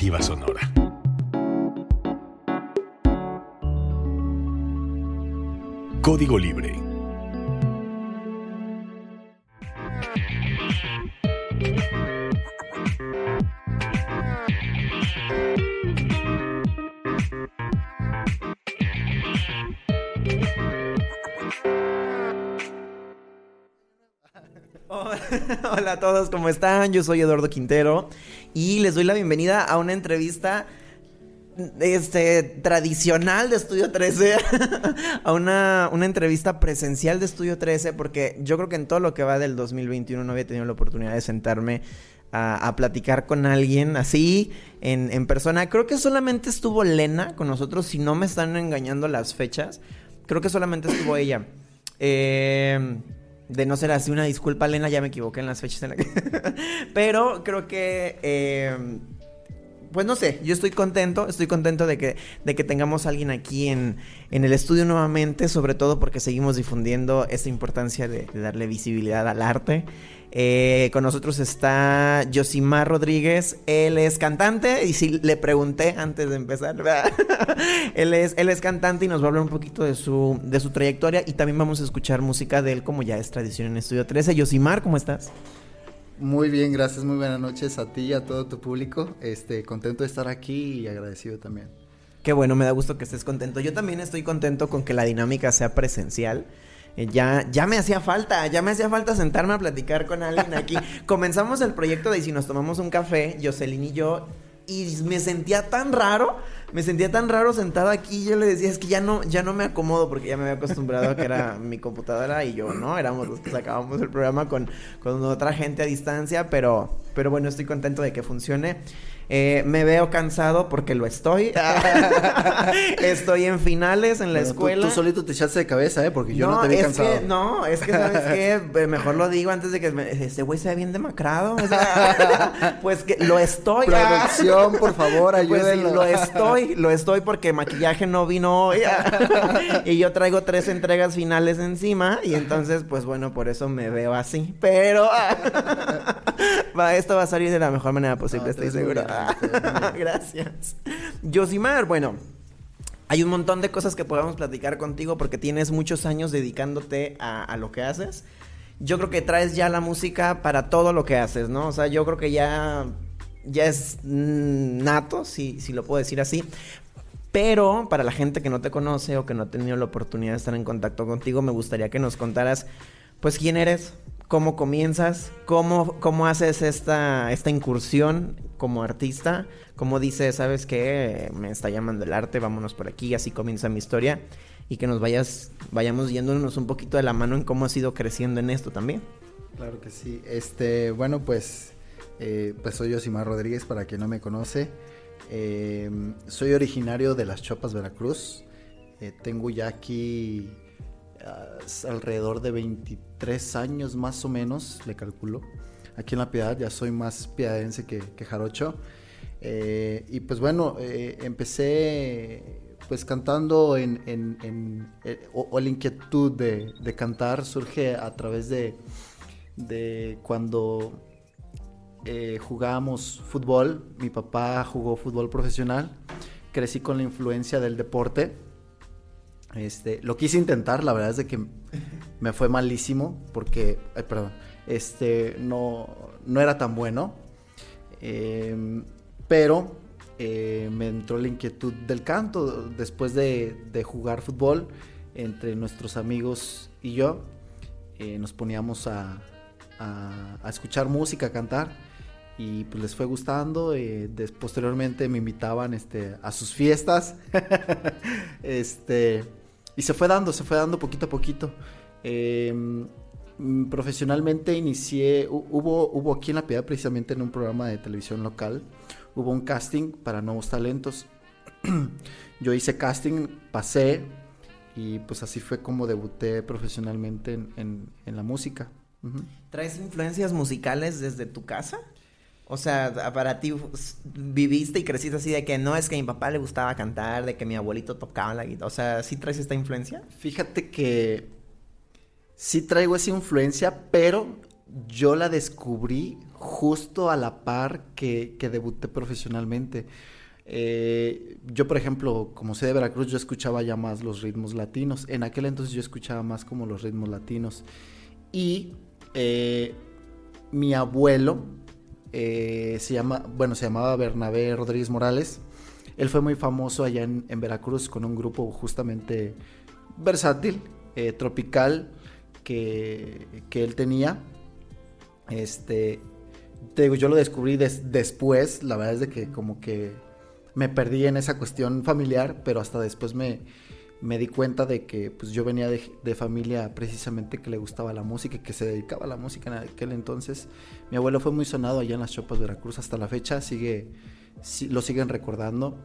Sonora. Código Libre. Hola a todos, ¿cómo están? Yo soy Eduardo Quintero y les doy la bienvenida a una entrevista este tradicional de Estudio 13 a una, una, entrevista presencial de Estudio 13 porque yo creo que en todo lo que va del 2021 no había tenido la oportunidad de sentarme a, platicar con alguien así en, en, persona. Creo que solamente estuvo Lena con nosotros, si no me están engañando las fechas. Creo que solamente estuvo ella. Eh, de no ser así, una disculpa, Lena, ya me equivoqué en las fechas en la que... Pero creo que... Eh, pues no sé, yo estoy contento, estoy contento de que, de que tengamos a alguien aquí en, en el estudio nuevamente, sobre todo porque seguimos difundiendo esta importancia de, darle visibilidad al arte. Eh, con nosotros está Josimar Rodríguez, él es cantante y si le pregunté antes de empezar, él, es, él es cantante y nos va a hablar un poquito de su, de su trayectoria y también vamos a escuchar música de él como ya es tradición en Estudio 13. Josimar, ¿cómo estás? Muy bien, gracias, muy buenas noches a ti y a todo tu público. Este, contento de estar aquí y agradecido también. Qué bueno, me da gusto que estés contento. Yo también estoy contento con que la dinámica sea presencial. Eh, ya, ya me hacía falta, ya me hacía falta sentarme a platicar con alguien aquí. Comenzamos el proyecto de si nos tomamos un café, Jocelyn y yo, y me sentía tan raro me sentía tan raro sentado aquí. Yo le decía, es que ya no, ya no me acomodo porque ya me había acostumbrado a que era mi computadora y yo, ¿no? Éramos los que sacábamos el programa con, con otra gente a distancia, pero, pero bueno, estoy contento de que funcione. Eh, me veo cansado porque lo estoy. estoy en finales en la escuela. Tú, solito te echaste de cabeza, ¿eh? Porque yo no, te vi cansado. no, es que, ¿sabes qué? Mejor lo digo antes de que me, este güey sea bien demacrado. pues que lo estoy. Producción, por favor, pues ayúdenlo. lo estoy, lo estoy porque maquillaje no vino hoy. y yo traigo tres entregas finales encima. Y entonces, pues bueno, por eso me veo así. Pero va, esto va a salir de la mejor manera posible, estoy seguro. Gracias. Josimar, bueno, hay un montón de cosas que podemos platicar contigo porque tienes muchos años dedicándote a, lo que haces. Yo creo que traes ya la música para todo lo que haces, ¿no? O sea, yo creo que ya, ya es nato, si, si lo puedo decir así. Pero para la gente que no te conoce o que no ha tenido la oportunidad de estar en contacto contigo, me gustaría que nos contaras, pues, quién eres, cómo comienzas, cómo, cómo haces esta, esta incursión como artista, cómo dices, ¿sabes qué? Me está llamando el arte, vámonos por aquí, así comienza mi historia y que nos vayas, vayamos yéndonos un poquito de la mano en cómo has ido creciendo en esto también. Claro que sí. Este, bueno, pues, eh, pues soy Yosimar Rodríguez, para quien no me conoce. Em, soy originario de Las Chopas, Veracruz. Eh, tengo ya aquí alrededor de 23 años más o menos, le calculo. Aquí en La Piedad ya soy más piadense que, jarocho. Eh, y pues bueno, eh, empecé pues cantando en, eh, o, la inquietud de, cantar surge a través de, de cuando jugábamos fútbol. Mi papá jugó fútbol profesional. Crecí con la influencia del deporte este, lo quise intentar, la verdad es de que me fue malísimo porque, perdón, este, no, no era tan bueno. Em, pero eh, me entró la inquietud del canto después de, jugar fútbol entre nuestros amigos y yo. Eh, nos poníamos a, a, escuchar música, a cantar y pues les fue gustando. Eh, posteriormente me invitaban este, a sus fiestas. este y se fue dando, se fue dando poquito a poquito. Em, profesionalmente inicié, hubo, hubo aquí en La Piedad precisamente en un programa de televisión local, hubo un casting para nuevos talentos. Yo hice casting, pasé y pues así fue como debuté profesionalmente en, la música. ¿Traes influencias musicales desde tu casa? O sea, para ti viviste y creciste así de que no es que a mi papá le gustaba cantar, de que mi abuelito tocaba la guitarra. O sea, ¿sí traes esta influencia? Fíjate que sí traigo esa influencia, pero yo la descubrí justo a la par que, debuté profesionalmente. Eh, yo, por ejemplo, como soy de Veracruz, yo escuchaba ya más los ritmos latinos. En aquel entonces yo escuchaba más como los ritmos latinos. Y eh, mi abuelo eh, se llama, bueno, se llamaba Bernabé Rodríguez Morales. Él fue muy famoso allá en, Veracruz con un grupo justamente versátil, tropical, que, que, él tenía. Este, yo lo descubrí después, la verdad es de que como que me perdí en esa cuestión familiar, pero hasta después me, me di cuenta de que pues yo venía de, familia precisamente que le gustaba la música y que se dedicaba a la música en aquel entonces. Mi abuelo fue muy sonado allá en las Chopas Veracruz hasta la fecha, sigue, lo siguen recordando.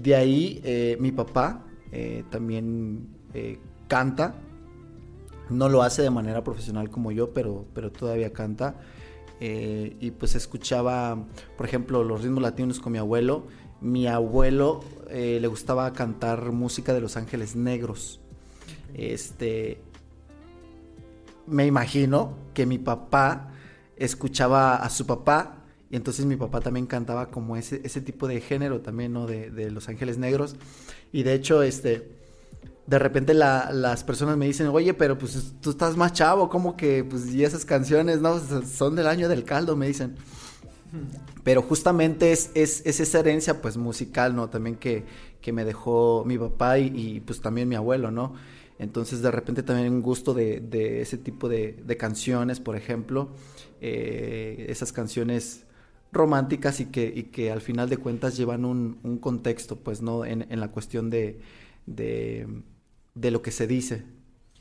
De ahí eh, mi papá eh, también eh, canta, no lo hace de manera profesional como yo, pero, pero todavía canta. y pues escuchaba, por ejemplo, los ritmos latinos con mi abuelo mi abuelo le gustaba cantar música de Los Ángeles Negros. Este, me imagino que mi papá escuchaba a su papá y entonces mi papá también cantaba como ese, ese tipo de género también, ¿no? De, Los Ángeles Negros. Y de hecho, este, de repente las personas me dicen, oye, pero pues tú estás más chavo, como que, pues, y esas canciones, ¿no? Son del año del caldo, me dicen. Pero justamente es, es, esa herencia pues musical, ¿no? También que, me dejó mi papá y, pues también mi abuelo, ¿no? Entonces de repente también un gusto de, ese tipo de, canciones, por ejemplo, eh, esas canciones románticas y que, que al final de cuentas llevan un, contexto, pues, ¿no? En, en la cuestión de, de, de lo que se dice,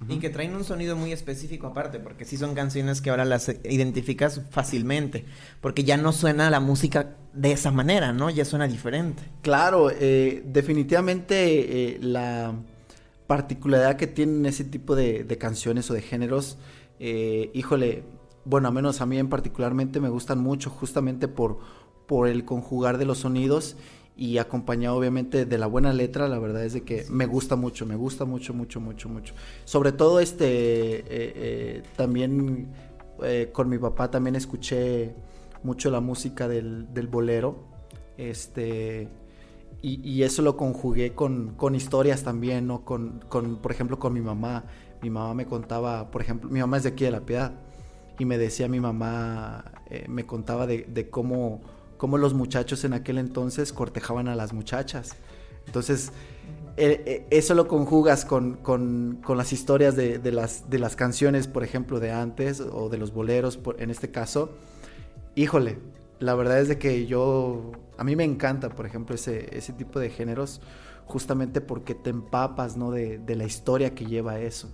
y que traen un sonido muy específico aparte, porque sí son canciones que ahora las identificas fácilmente, porque ya no suena la música de esa manera, ¿no? Ya suena diferente. Claro, eh, definitivamente eh, la particularidad que tienen ese tipo de, canciones o de géneros, eh, híjole, bueno, a menos a mí en particularmente me gustan mucho justamente por, por el conjugar de los sonidos y acompañado obviamente de la buena letra, la verdad es de que me gusta mucho, me gusta mucho, mucho, mucho, mucho. Sobre todo este, eh, eh, también eh, con mi papá también escuché mucho la música del, bolero, este, y, eso lo conjugué con, historias también, ¿no? Con, por ejemplo, con mi mamá. Mi mamá me contaba, por ejemplo, mi mamá es de aquí de La Piedad, y me decía mi mamá, me contaba de, cómo cómo los muchachos en aquel entonces cortejaban a las muchachas. Entonces, eh, eh, eso lo conjugas con, las historias de, las, de las canciones, por ejemplo, de antes, o de los boleros, en este caso. Híjole, la verdad es de que yo, a mí me encanta, por ejemplo, ese, ese tipo de géneros, justamente porque te empapas, ¿no? De, de la historia que lleva eso.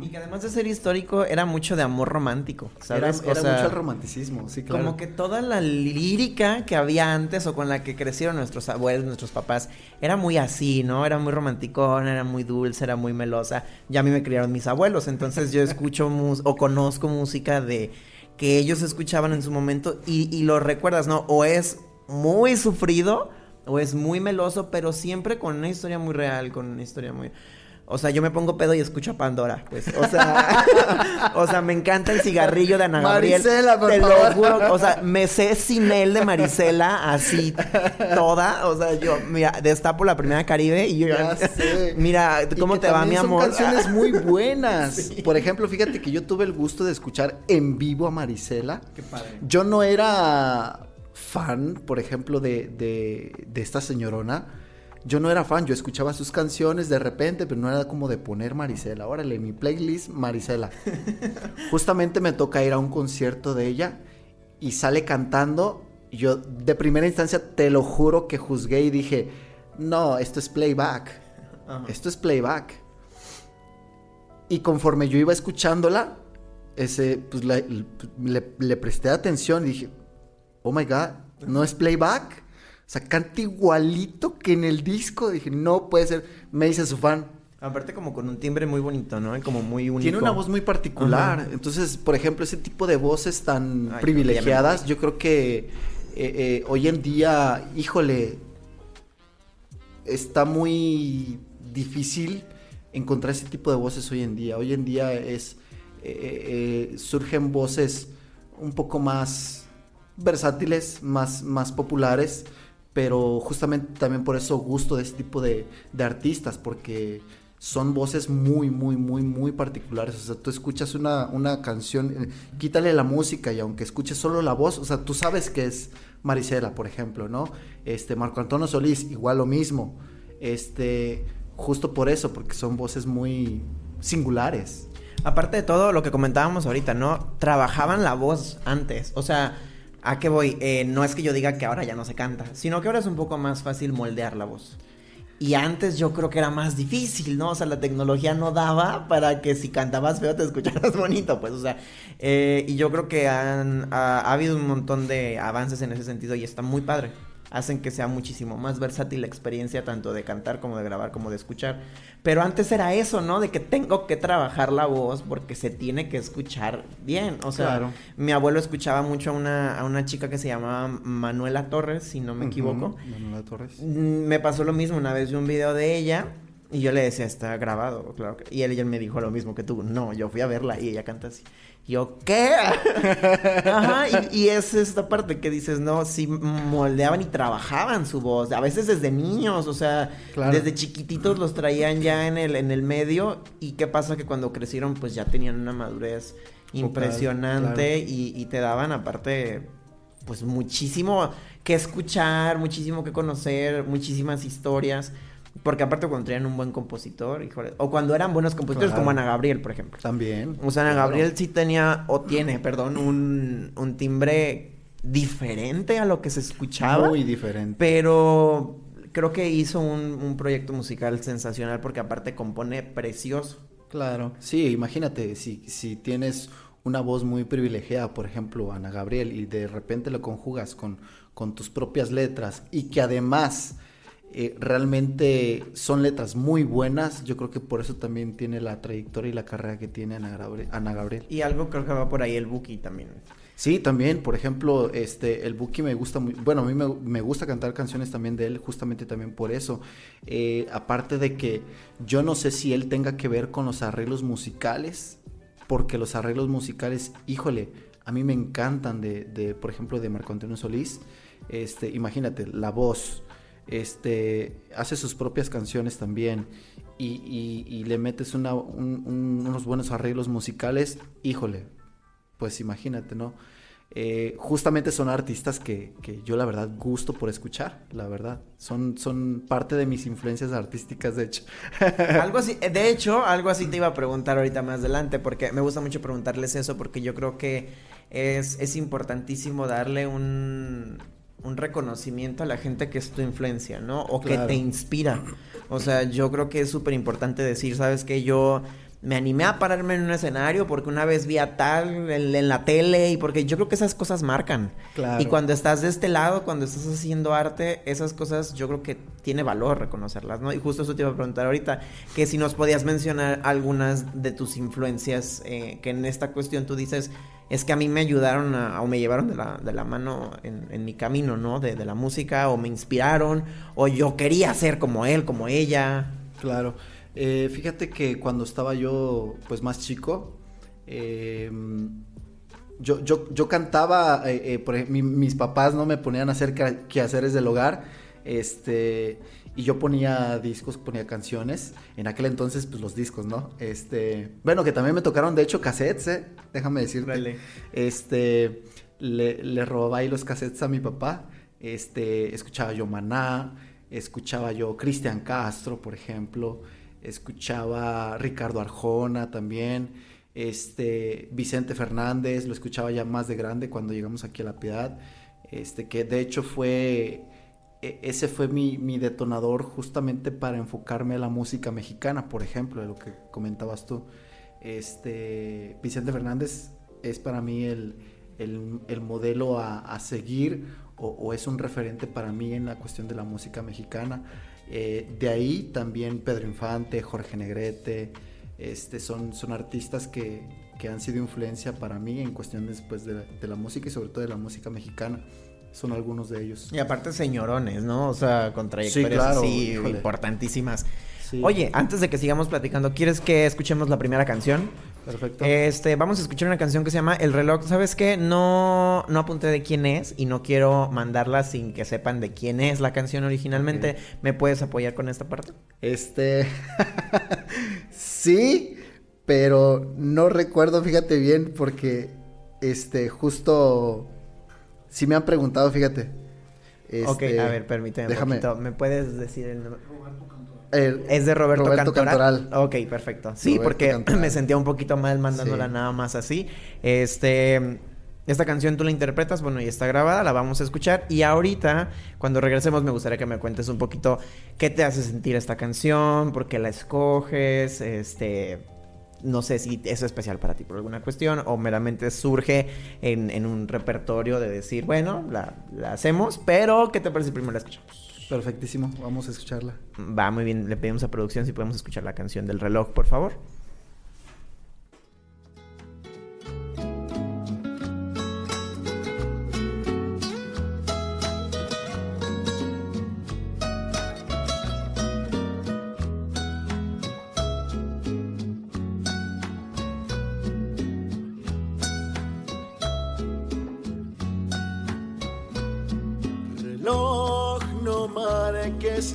Y que además de ser histórico, era mucho de amor romántico, ¿sabes? Era, mucho el romanticismo, sí, claro. Como que toda la lírica que había antes o con la que crecieron nuestros abuelos, nuestros papás, era muy así, ¿no? Era muy romanticón, era muy dulce, era muy melosa. Ya a mí me criaron mis abuelos, entonces yo escucho o conozco música de que ellos escuchaban en su momento y, y lo recuerdas, ¿no? O es muy sufrido o es muy meloso, pero siempre con una historia muy real, con una historia muy... O sea, yo me pongo pedo y escucho a Pandora, pues. O sea, o sea, me encanta el cigarrillo de Ana Gabriel. Marisela, por te favor. lo juro. O sea, me sé sin él de Marisela así toda. O sea, yo, mira, destapo la primera Caribe y yo ya sé. Mira, ¿cómo te va, mi amor? Son canciones muy buenas. Por ejemplo, fíjate que yo tuve el gusto de escuchar en vivo a Marisela. Qué padre. Yo no era fan, por ejemplo, de, de, de esta señorona yo no era fan, yo escuchaba sus canciones de repente, pero no era como de poner Marisela. Órale, mi playlist Marisela. Justamente me toca ir a un concierto de ella y sale cantando. Yo de primera instancia te lo juro que juzgué y dije, no, esto es playback. Esto es playback. Y conforme yo iba escuchándola, ese, pues le, le presté atención y dije, oh my god, no es playback. Sea, canta igualito que en el disco. Dije, no puede ser. Me dice su fan. Aparte como con un timbre muy bonito, ¿no? Como muy único. Tiene una voz muy particular. Entonces, por ejemplo, ese tipo de voces tan privilegiadas, yo creo que eh, eh, hoy en día, híjole, está muy difícil encontrar ese tipo de voces hoy en día. Hoy en día es eh, surgen voces un poco más versátiles, más, más populares, pero justamente también por eso gusto de este tipo de, de artistas, porque son voces muy, muy, muy, muy particulares. O sea, tú escuchas una, una canción, eh, quítale la música y aunque escuches solo la voz, o sea, tú sabes que es Marisela, por ejemplo, ¿no? Este, Marco Antonio Solís, igual lo mismo. Este, justo por eso, porque son voces muy singulares. Aparte de todo lo que comentábamos ahorita, ¿no? Trabajaban la voz antes. O sea, ¿a qué voy? Eh, no es que yo diga que ahora ya no se canta, sino que ahora es un poco más fácil moldear la voz. Y antes yo creo que era más difícil, ¿no? O sea, la tecnología no daba para que si cantabas feo te escucharas bonito, pues, o sea. Eh, y yo creo que han, ha, ha habido un montón de avances en ese sentido y está muy padre hacen que sea muchísimo más versátil la experiencia tanto de cantar como de grabar como de escuchar. Pero antes era eso, ¿no? De que tengo que trabajar la voz porque se tiene que escuchar bien. O sea, mi abuelo escuchaba mucho a una, a una chica que se llamaba Manuela Torres, si no me equivoco. Manuela Torres. Mm, me pasó lo mismo, una vez vi un video de ella y yo le decía, está grabado, claro. Que... Y él, ella me dijo lo mismo que tú. No, yo fui a verla y ella canta así. yo, ¿qué? Ajá, y, es esta parte que dices, no, sí moldeaban y trabajaban su voz. A veces desde niños, o sea, desde chiquititos los traían ya en el, en el medio. ¿Y qué pasa? Que cuando crecieron, pues ya tenían una madurez impresionante y, y te daban aparte, pues muchísimo que escuchar, muchísimo que conocer, muchísimas historias. Porque aparte cuando tenían un buen compositor, híjole, o cuando eran buenos compositores como Ana Gabriel, por ejemplo. También. O sea, Ana Gabriel sí tenía, o tiene, perdón, un, un timbre diferente a lo que se escuchaba. Muy diferente. Pero creo que hizo un, un proyecto musical sensacional porque aparte compone precioso. Claro. Sí, imagínate, si, si tienes una voz muy privilegiada, por ejemplo, Ana Gabriel, y de repente lo conjugas con, con tus propias letras y que además eh, realmente son letras muy buenas. Yo creo que por eso también tiene la trayectoria y la carrera que tiene Ana Gabriel. Y algo creo que va por ahí el Buki también. Sí, también, por ejemplo, este, el Buki me gusta muy, bueno, a mí me, gusta cantar canciones también de él, justamente también por eso. Eh, aparte de que yo no sé si él tenga que ver con los arreglos musicales, porque los arreglos musicales, híjole, a mí me encantan de, de por ejemplo, de Marco Antonio Solís. Este, imagínate, la voz, este, hace sus propias canciones también y, le metes unos buenos arreglos musicales, híjole, pues imagínate, ¿no? Eh, justamente son artistas que, yo la verdad gusto por escuchar, la verdad. Son, son parte de mis influencias artísticas, de hecho. algo así, de hecho, algo así te iba a preguntar ahorita más adelante, porque me gusta mucho preguntarles eso, porque yo creo que es, es importantísimo darle un, un reconocimiento a la gente que es tu influencia, ¿no? O que te inspira. O sea, yo creo que es súper importante decir, ¿sabes qué? Yo me animé a pararme en un escenario porque una vez vi a tal en, la tele y porque yo creo que esas cosas marcan. Claro. Y cuando estás de este lado, cuando estás haciendo arte, esas cosas yo creo que tiene valor reconocerlas, ¿no? Y justo eso te iba a preguntar ahorita, que si nos podías mencionar algunas de tus influencias, eh, que en esta cuestión tú dices, es que a mí me ayudaron o me llevaron de la, de la mano en, mi camino, ¿no? De, de, la música, o me inspiraron, o yo quería ser como él, como ella. Claro. Eh, fíjate que cuando estaba yo, pues más chico, em, yo, yo, yo, cantaba, eh, eh, por mis papás no me ponían a hacer quehaceres del hogar, este y yo ponía discos, ponía canciones. En aquel entonces, pues los discos, ¿no? Este, bueno, que también me tocaron, de hecho, cassettes. Déjame decirte. Este, le, le robaba ahí los cassettes a mi papá. Este, escuchaba yo Maná, escuchaba yo Cristian Castro, por ejemplo. Escuchaba Ricardo Arjona también. Este, Vicente Fernández, lo escuchaba ya más de grande cuando llegamos aquí a La Piedad. Este, que de hecho fue e, ese fue mi, detonador justamente para enfocarme a la música mexicana, por ejemplo, de lo que comentabas tú. Este, Vicente Fernández es para mí el, modelo a, seguir o, es un referente para mí en la cuestión de la música mexicana. Eh, de ahí también Pedro Infante, Jorge Negrete, este, son, son artistas que, han sido influencia para mí en cuestiones pues, de, de la música y sobre todo de la música mexicana son algunos de ellos. Y aparte señorones, ¿no? O sea, con trayectorias sí, importantísimas. Oye, antes de que sigamos platicando, ¿quieres que escuchemos la primera canción? Perfecto. Este, vamos a escuchar una canción que se llama El reloj. ¿Sabes qué? No, no apunté de quién es y no quiero mandarla sin que sepan de quién es la canción originalmente. ¿Me puedes apoyar con esta parte? Este. sí, pero no recuerdo, fíjate bien, porque. Este, justo. Sí me han preguntado, fíjate. ok, Este, a ver, permíteme. un déjame- poquito. ¿Me puedes decir el nombre? El- Es de Roberto, Roberto Cantoral. Cantoral. Ok, perfecto. Sí, Roberto porque Cantoral. me sentía un poquito mal mandándola Sí. nada más así. Este. Esta canción tú la interpretas, bueno, y está grabada, la vamos a escuchar. Y ahorita, cuando regresemos, me gustaría que me cuentes un poquito qué te hace sentir esta canción, por qué la escoges, este. No sé si es especial para ti por alguna cuestión o meramente surge en, en un repertorio de decir, bueno, la, la hacemos, pero ¿qué te parece si primero la escuchamos? Perfectísimo, vamos a escucharla. Va muy bien, le pedimos a producción si podemos escuchar la canción del reloj, por favor.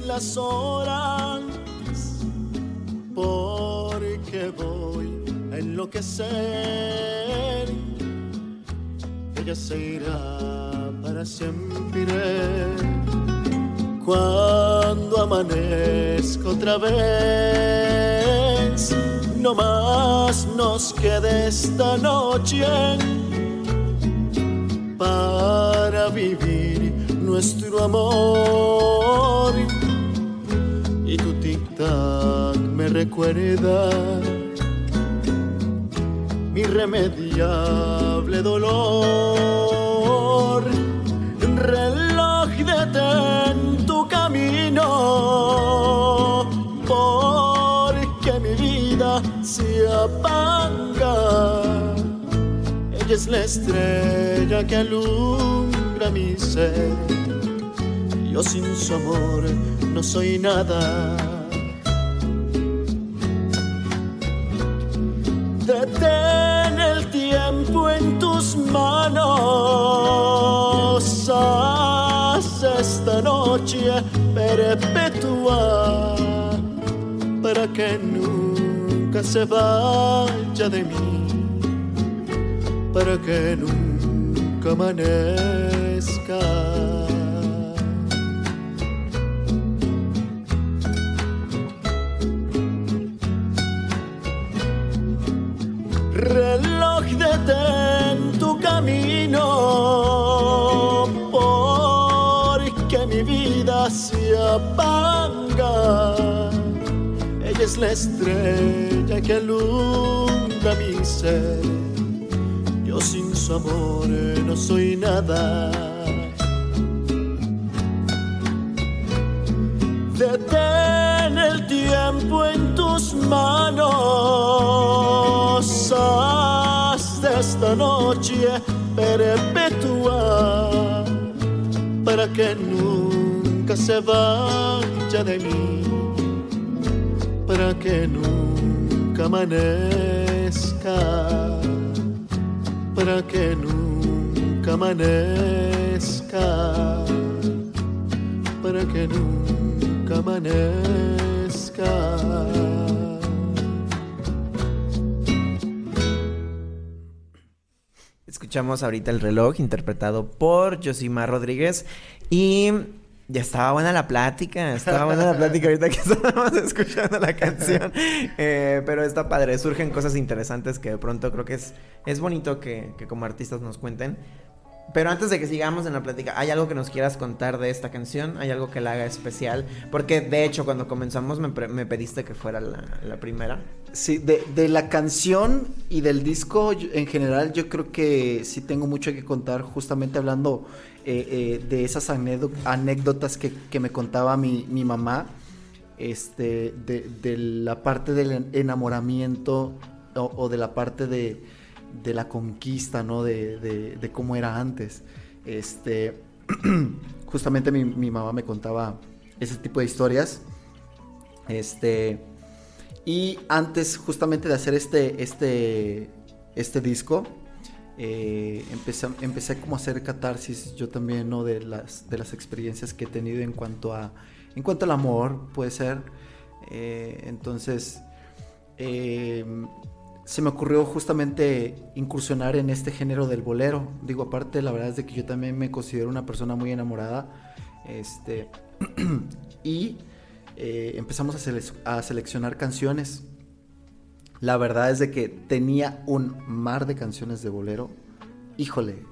Las horas, porque voy a enloquecer. Ella se irá para siempre. Cuando amanezca otra vez, no más nos quede esta noche para vivir nuestro amor. Me recuerda mi irremediable dolor. Reloj, detén tu camino, porque mi vida se apaga. Ella es la estrella que alumbra mi ser. Yo sin su amor no soy nada. Se vaya de mí para que nunca amanezca. Reloj detén tu camino, porque mi vida se apaga. Es la estrella que alumbra mi ser. Yo sin su amor eh, no soy nada. Detén el tiempo en tus manos. Haz de esta noche perpetua para que nunca se vaya de mí. Para que nunca amanezca para que nunca amanezca, para que nunca amanezca. Escuchamos ahorita el reloj interpretado por Josimar Rodríguez y ya estaba buena la plática, estaba buena la plática ahorita que estábamos escuchando la canción, Eh, pero está padre, surgen cosas interesantes que de pronto creo que es, es bonito que, que como artistas nos cuenten. Pero antes de que sigamos en la plática, ¿hay algo que nos quieras contar de esta canción? ¿Hay algo que la haga especial? Porque de hecho cuando comenzamos me, me pediste que fuera la, la primera. Sí, de, de la canción y del disco en general yo creo que sí tengo mucho que contar justamente hablando eh, eh, de esas anécdo- anécdotas que, que me contaba mi, mi mamá, este, de, la parte del en- enamoramiento o, o de la parte de, de la conquista, ¿no? De- de cómo era antes. Este, justamente mi, mi mamá me contaba ese tipo de historias. Este... Y antes justamente de hacer este, este, este disco, eh, empecé, como a hacer catarsis yo también, ¿no? De las, de las experiencias que he tenido en cuanto a, en cuanto al amor, puede ser. Eh, entonces, eh, se me ocurrió justamente incursionar en este género del bolero. Digo, aparte, la verdad es de que yo también me considero una persona muy enamorada. Este, y empezamos a, a seleccionar canciones la verdad es de que tenía un mar de canciones de bolero. Híjole,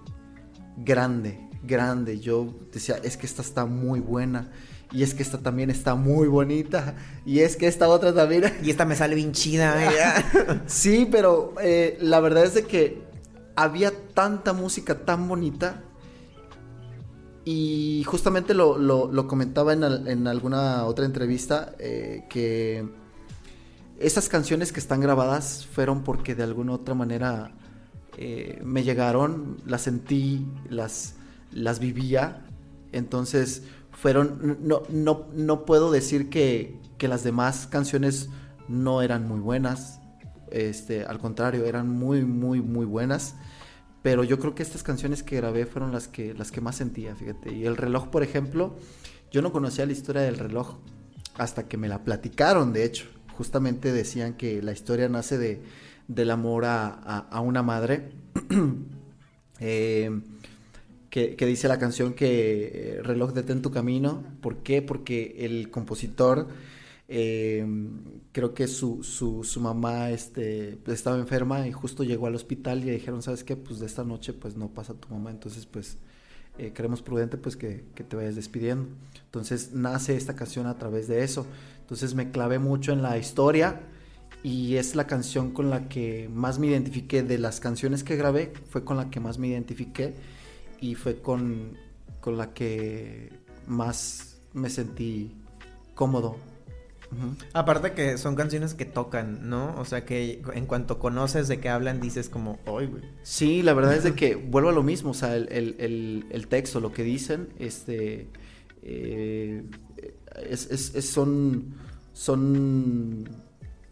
grande, grande. Yo decía, es que esta está muy buena. Y es que esta también está muy bonita. Y es que esta otra también. Y esta me sale bien chida. sí, pero eh, la verdad es de que había tanta música tan bonita. Y justamente lo, comentaba en, alguna otra entrevista eh, que esas canciones que están grabadas fueron porque de alguna otra manera eh, me llegaron, las sentí, las, las vivía. Entonces fueron, no, no, no puedo decir que, que, las demás canciones no eran muy buenas. Este, al contrario, eran muy, muy, muy buenas. Pero yo creo que estas canciones que grabé fueron las que, las que más sentía, fíjate. Y el reloj, por ejemplo, yo no conocía la historia del reloj hasta que me la platicaron, de hecho justamente decían que la historia nace de, del amor a, una madre. Eh, que, dice la canción que eh, reloj detén tu camino. ¿Por qué? Porque el compositor, eh, creo que su, su, su, mamá este, estaba enferma y justo llegó al hospital y le dijeron, ¿sabes qué? Pues de esta noche pues no pasa tu mamá, entonces pues creemos prudente pues que, que, te vayas despidiendo. Entonces nace esta canción a través de eso. Entonces me clavé mucho en la historia y es la canción con la que más me identifiqué de las canciones que grabé, fue con la que más me identifiqué y fue con, con la que más me sentí cómodo. Aparte que son canciones que tocan, ¿no? O sea que en cuanto conoces de qué hablan dices como, ¡ay, güey! Sí, la verdad es de que vuelvo a lo mismo, o sea, el, el, el texto, lo que dicen, este... Eh, es, son, son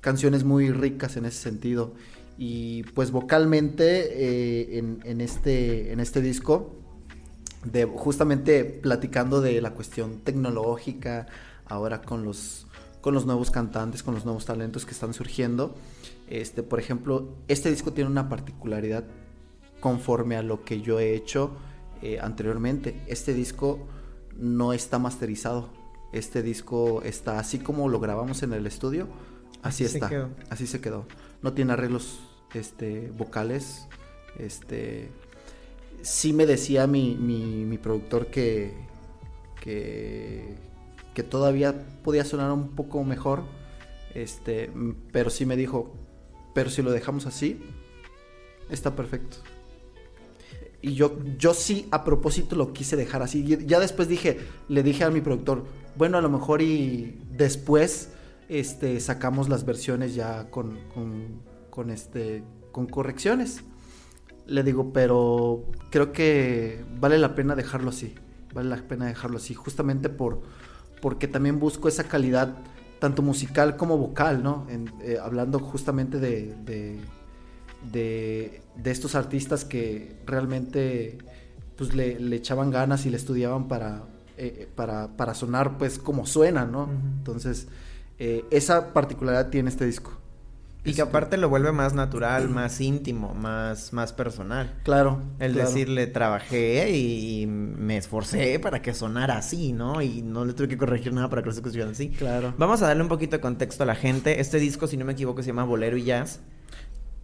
canciones muy ricas en ese sentido. Y pues vocalmente eh, en, este, en este disco, de, justamente platicando de la cuestión tecnológica, ahora con los, con los nuevos cantantes, con los nuevos talentos que están surgiendo. Este, por ejemplo, este disco tiene una particularidad conforme a lo que yo he hecho eh, anteriormente. Este disco no está masterizado este disco está así como lo grabamos en el estudio, así, está, así se quedó. No tiene arreglos este, vocales, este, sí me decía mi, mi, productor que, que, que, todavía podía sonar un poco mejor, este, pero sí me dijo, pero si lo dejamos así, está perfecto. Y yo, yo sí a propósito lo quise dejar así. Ya después dije, le dije a mi productor, bueno, a lo mejor y después este, sacamos las versiones ya con, con, este, con correcciones. Le digo, pero creo que vale la pena dejarlo así. Vale la pena dejarlo así, justamente por, porque también busco esa calidad tanto musical como vocal, ¿no? Eh, hablando justamente de, de, estos artistas que realmente pues le, le, echaban ganas y le estudiaban para, eh, para, para, sonar pues como suena, ¿no? Entonces, eh, esa particularidad tiene este disco. Y que aparte lo vuelve más natural, más íntimo, más, más personal. Claro. El decirle, trabajé y me esforcé para que sonara así, ¿no? Y no le tuve que corregir nada para que lo escucharan así. Claro. Vamos a darle un poquito de contexto a la gente. Este disco, si no me equivoco, se llama Bolero y Jazz.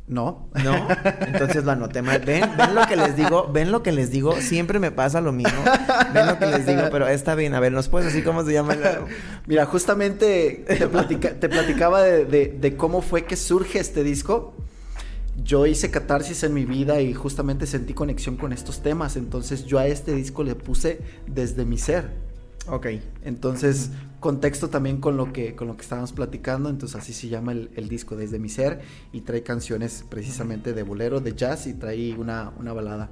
No. No. Entonces lo anoté mal. Ven, ven lo que les digo, ven lo que les digo. Siempre me pasa lo mismo. Ven lo que les digo, pero está bien. A ver, ¿nos puedes decir cómo se llama? Mira, justamente te, platicaba de, cómo fue que surge este disco. Yo hice catarsis en mi vida y justamente sentí conexión con estos temas. Entonces yo a este disco le puse desde mi ser. Ok. Entonces, contexto también con lo que, con lo que estábamos platicando. Entonces, así se llama el, disco, Desde mi ser. Y trae canciones precisamente de bolero, de jazz y trae una, una balada.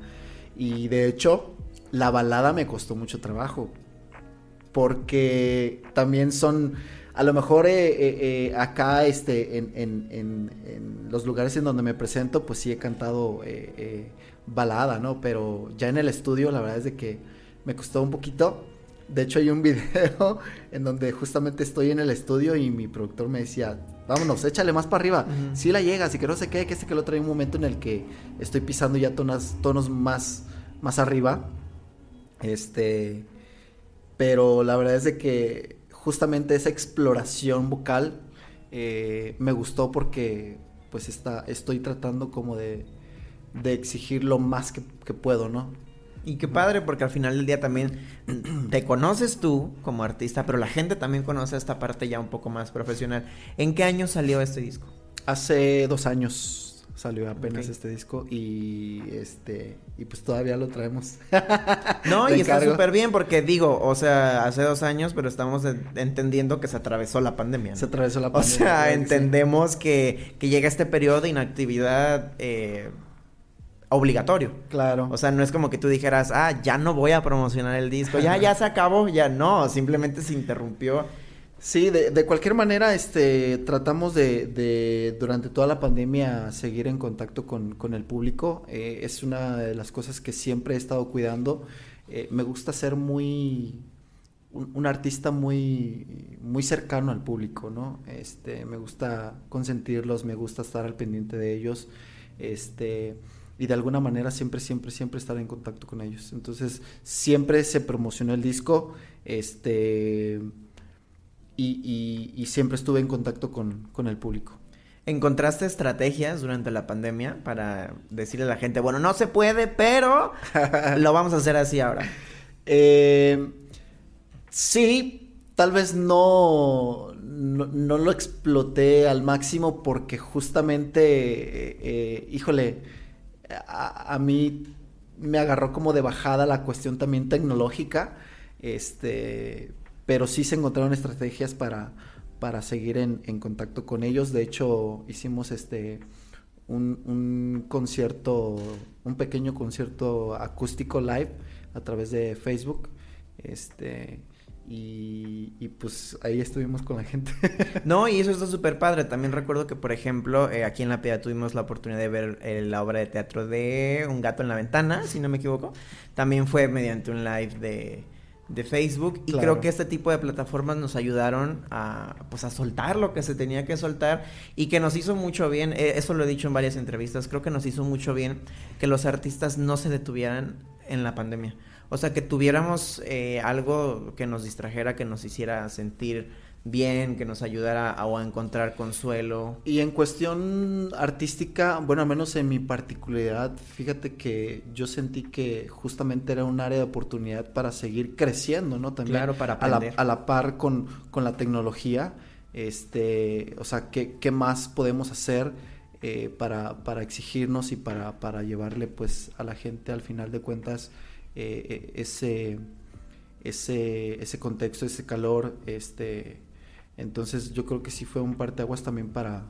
Y de hecho, la balada me costó mucho trabajo. Porque también son a lo mejor eh, eh, eh, acá, este, en, en, en, en, los lugares en donde me presento, pues sí he cantado balada, ¿no? Pero ya en el estudio, la verdad es de que me costó un poquito. De hecho, hay un video en donde justamente estoy en el estudio y mi productor me decía, vámonos, échale más para arriba. Si la llegas y que no sé qué, que este que lo trae un momento en el que estoy pisando ya tonos, tonos más, más arriba. Este. Pero la verdad es de que justamente esa exploración vocal eh, me gustó porque pues está, estoy tratando como de, de exigir lo más que, que puedo, ¿no? Y qué padre, porque al final del día también te conoces tú como artista, pero la gente también conoce esta parte ya un poco más profesional. ¿En qué año salió este disco? Hace dos años salió apenas este disco y este y pues todavía lo traemos. no, y está súper bien porque digo, o sea, hace dos años, pero estamos entendiendo que se atravesó la pandemia. Se atravesó la pandemia. O sea, entendemos que, que llega este periodo de inactividad eh, obligatorio. Claro. O sea, no es como que tú dijeras, ah, ya no voy a promocionar el disco, ya, ya se acabó, ya no, simplemente se interrumpió. Sí, de, de cualquier manera, este, tratamos de, de, durante toda la pandemia, seguir en contacto con, con el público. Eh, es una de las cosas que siempre he estado cuidando. Eh, me gusta ser muy, un, un, artista muy, muy cercano al público, ¿no? Este, me gusta consentirlos, me gusta estar al pendiente de ellos. Este, y de alguna manera siempre, siempre, siempre estar en contacto con ellos. Entonces, siempre se promocionó el disco, este, y, y, y siempre estuve en contacto con, con, el público. ¿Encontraste estrategias durante la pandemia para decirle a la gente, bueno, no se puede, pero lo vamos a hacer así ahora? Eh, sí, tal vez no, no, no, lo exploté al máximo porque justamente, eh, eh, híjole, a, mí me agarró como de bajada la cuestión también tecnológica, este, pero sí se encontraron estrategias para, para seguir en, en contacto con ellos. De hecho, hicimos este un, un, concierto, un pequeño concierto acústico live a través de Facebook. Este, y, y, pues ahí estuvimos con la gente. no, y eso está súper padre. También recuerdo que, por ejemplo, eh, aquí en La Piedad tuvimos la oportunidad de ver eh, la obra de teatro de Un gato en la ventana, si no me equivoco. También fue mediante un live de, de Facebook. Y claro. creo que este tipo de plataformas nos ayudaron a, pues, a soltar lo que se tenía que soltar y que nos hizo mucho bien. Eh, eso lo he dicho en varias entrevistas. Creo que nos hizo mucho bien que los artistas no se detuvieran en la pandemia. O sea, que tuviéramos eh, algo que nos distrajera, que nos hiciera sentir bien, que nos ayudara a, a, encontrar consuelo. Y en cuestión artística, bueno, al menos en mi particularidad, fíjate que yo sentí que justamente era un área de oportunidad para seguir creciendo, ¿no? También claro, para aprender. A la, a la par con, con, la tecnología, este, o sea, ¿qué, qué más podemos hacer? Eh, para, para exigirnos y para, para llevarle pues a la gente al final de cuentas eh, ese, ese, ese contexto, ese calor, este, entonces yo creo que sí fue un parteaguas también para,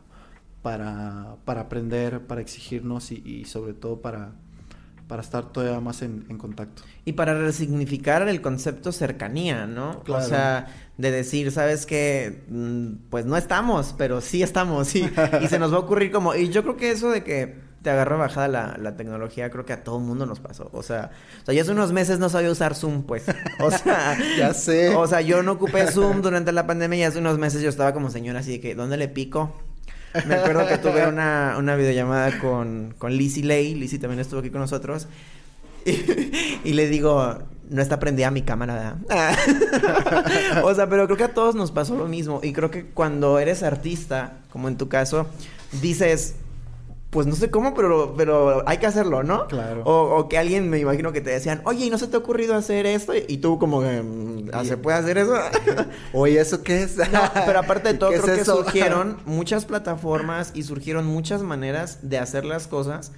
para, para aprender, para exigirnos y, y sobre todo para, para estar todavía más en, en, contacto. Y para resignificar el concepto cercanía, ¿no? Claro. O sea, de decir, ¿sabes qué? Pues no estamos, pero sí estamos, y, y se nos va a ocurrir como, y yo creo que eso de que te agarró bajada la, la, tecnología, creo que a todo el mundo nos pasó. O sea, o sea, yo hace unos meses no sabía usar Zoom, pues. O sea, ya sé. O sea, yo no ocupé Zoom durante la pandemia y hace unos meses yo estaba como señora así de que, ¿dónde le pico? Me acuerdo que tuve una, una videollamada con, con Lizzie Lay. Lizzie también estuvo aquí con nosotros. Y, y le digo, no está prendida mi cámara, o sea, pero creo que a todos nos pasó lo mismo. Y creo que cuando eres artista, como en tu caso, dices, pues no sé cómo, pero, pero hay que hacerlo, ¿no? Claro. O, o, que alguien, me imagino que te decían, oye, ¿y no se te ha ocurrido hacer esto? Y tú como, ¿se puede hacer eso? oye, ¿eso qué es? no, pero aparte de todo, creo es que surgieron muchas plataformas y surgieron muchas maneras de hacer las cosas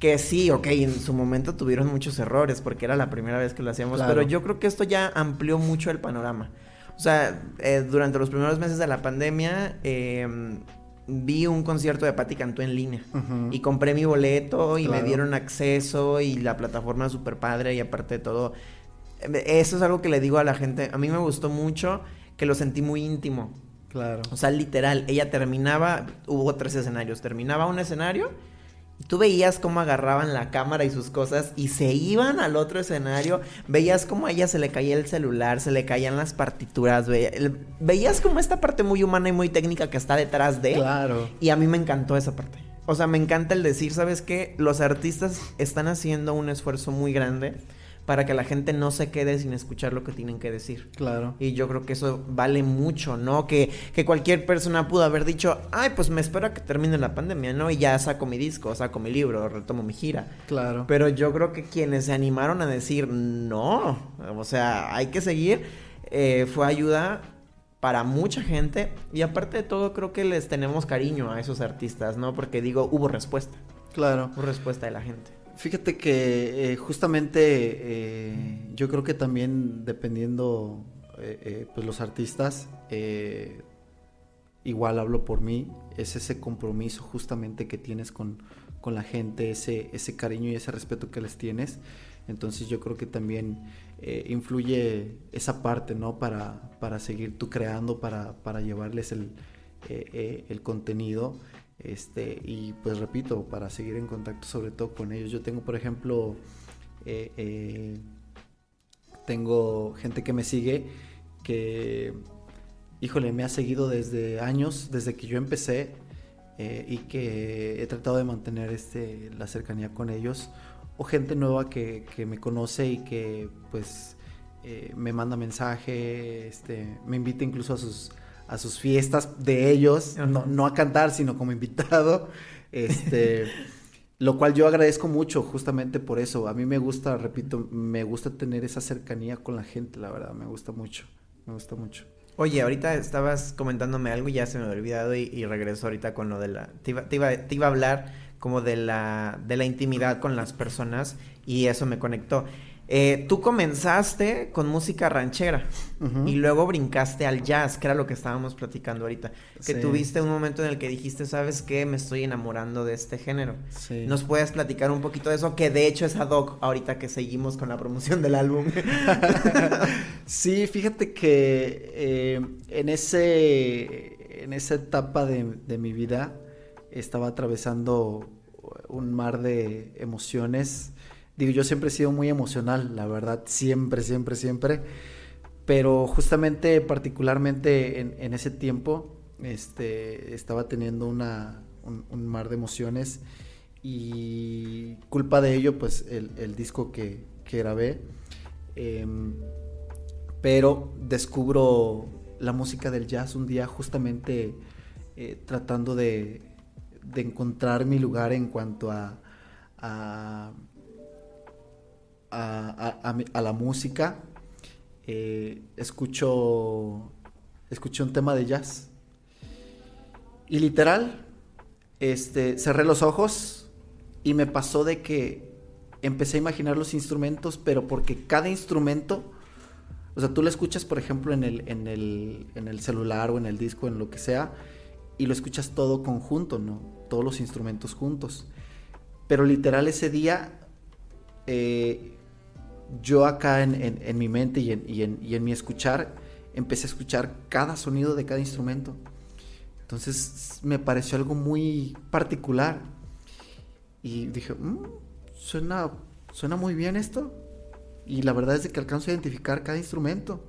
que sí, ok, en su momento tuvieron muchos errores porque era la primera vez que lo hacíamos, claro. pero yo creo que esto ya amplió mucho el panorama. O sea, eh, durante los primeros meses de la pandemia, eh, vi un concierto de Patti Cantú en línea uh -huh. y compré mi boleto y claro. me dieron acceso y la plataforma súper padre y aparte de todo, eso es algo que le digo a la gente, a mí me gustó mucho que lo sentí muy íntimo. Claro. O sea, literal, ella terminaba, hubo tres escenarios, terminaba un escenario y tú veías cómo agarraban la cámara y sus cosas y se iban al otro escenario, veías cómo a ella se le caía el celular, se le caían las partituras, veías como esta parte muy humana y muy técnica que está detrás de... Claro. Y a mí me encantó esa parte. O sea, me encanta el decir, ¿sabes qué? Los artistas están haciendo un esfuerzo muy grande para que la gente no se quede sin escuchar lo que tienen que decir. Claro. Y yo creo que eso vale mucho, ¿no? Que, que cualquier persona pudo haber dicho, ay, pues me espero a que termine la pandemia, ¿no? Y ya saco mi disco, saco mi libro, retomo mi gira. Claro. Pero yo creo que quienes se animaron a decir, no, o sea, hay que seguir, eh, fue ayuda para mucha gente. Y aparte de todo, creo que les tenemos cariño a esos artistas, ¿no? Porque digo, hubo respuesta, Claro. hubo respuesta de la gente. Fíjate que eh, justamente eh, yo creo que también dependiendo eh, eh, pues los artistas, igual hablo por mí, es ese compromiso justamente que tienes con, con la gente, ese, ese cariño y ese respeto que les tienes. Entonces yo creo que también influye esa parte, ¿no? Para, para seguir tú creando, para, para llevarles el, el contenido. Este, y pues repito, para seguir en contacto sobre todo con ellos. Yo tengo, por ejemplo, eh, eh, tengo gente que me sigue que, híjole, me ha seguido desde años, desde que yo empecé eh, y que he tratado de mantener este, la cercanía con ellos. O gente nueva que, que me conoce y que pues me manda mensaje, este, me invita incluso a sus, a sus fiestas de ellos, no, no a cantar, sino como invitado. Este, lo cual yo agradezco mucho justamente por eso. A mí me gusta, repito, me gusta tener esa cercanía con la gente, la verdad, me gusta mucho, me gusta mucho. Oye, ahorita estabas comentándome algo y ya se me había olvidado y, y regreso ahorita con lo de la... Te iba, te iba, te iba a hablar como de la, de la intimidad con las personas y eso me conectó. Eh, tú comenzaste con música ranchera y luego brincaste al jazz, que era lo que estábamos platicando ahorita. Que Sí. tuviste un momento en el que dijiste, ¿sabes qué? Me estoy enamorando de este género. Sí. ¿Nos puedes platicar un poquito de eso? Que de hecho es ad hoc ahorita que seguimos con la promoción del álbum. Sí, fíjate que eh, en, ese, en esa etapa de, de mi vida estaba atravesando un mar de emociones. Digo, yo siempre he sido muy emocional, la verdad, siempre, siempre, siempre. Pero justamente, particularmente en, ese tiempo, este, estaba teniendo una, un, mar de emociones y culpa de ello, pues el, el disco que, que grabé. em, pero descubro la música del jazz un día justamente eh, tratando de, de encontrar mi lugar en cuanto a, a- a- a la música. Eh, escucho, escuché un tema de jazz y literal este, cerré los ojos y me pasó de que empecé a imaginar los instrumentos, pero porque cada instrumento o sea, tú lo escuchas, por ejemplo, en el, en el, en el celular o en el disco, en lo que sea, y lo escuchas todo conjunto, ¿no? Todos los instrumentos juntos. Pero literal ese día, eh, yo acá en, en- mi mente y en, y y en mi escuchar, empecé a escuchar cada sonido de cada instrumento. Entonces me pareció algo muy particular. Y dije, "Mm, suena, suena muy bien esto. Y la verdad es de que alcanzo a identificar cada instrumento.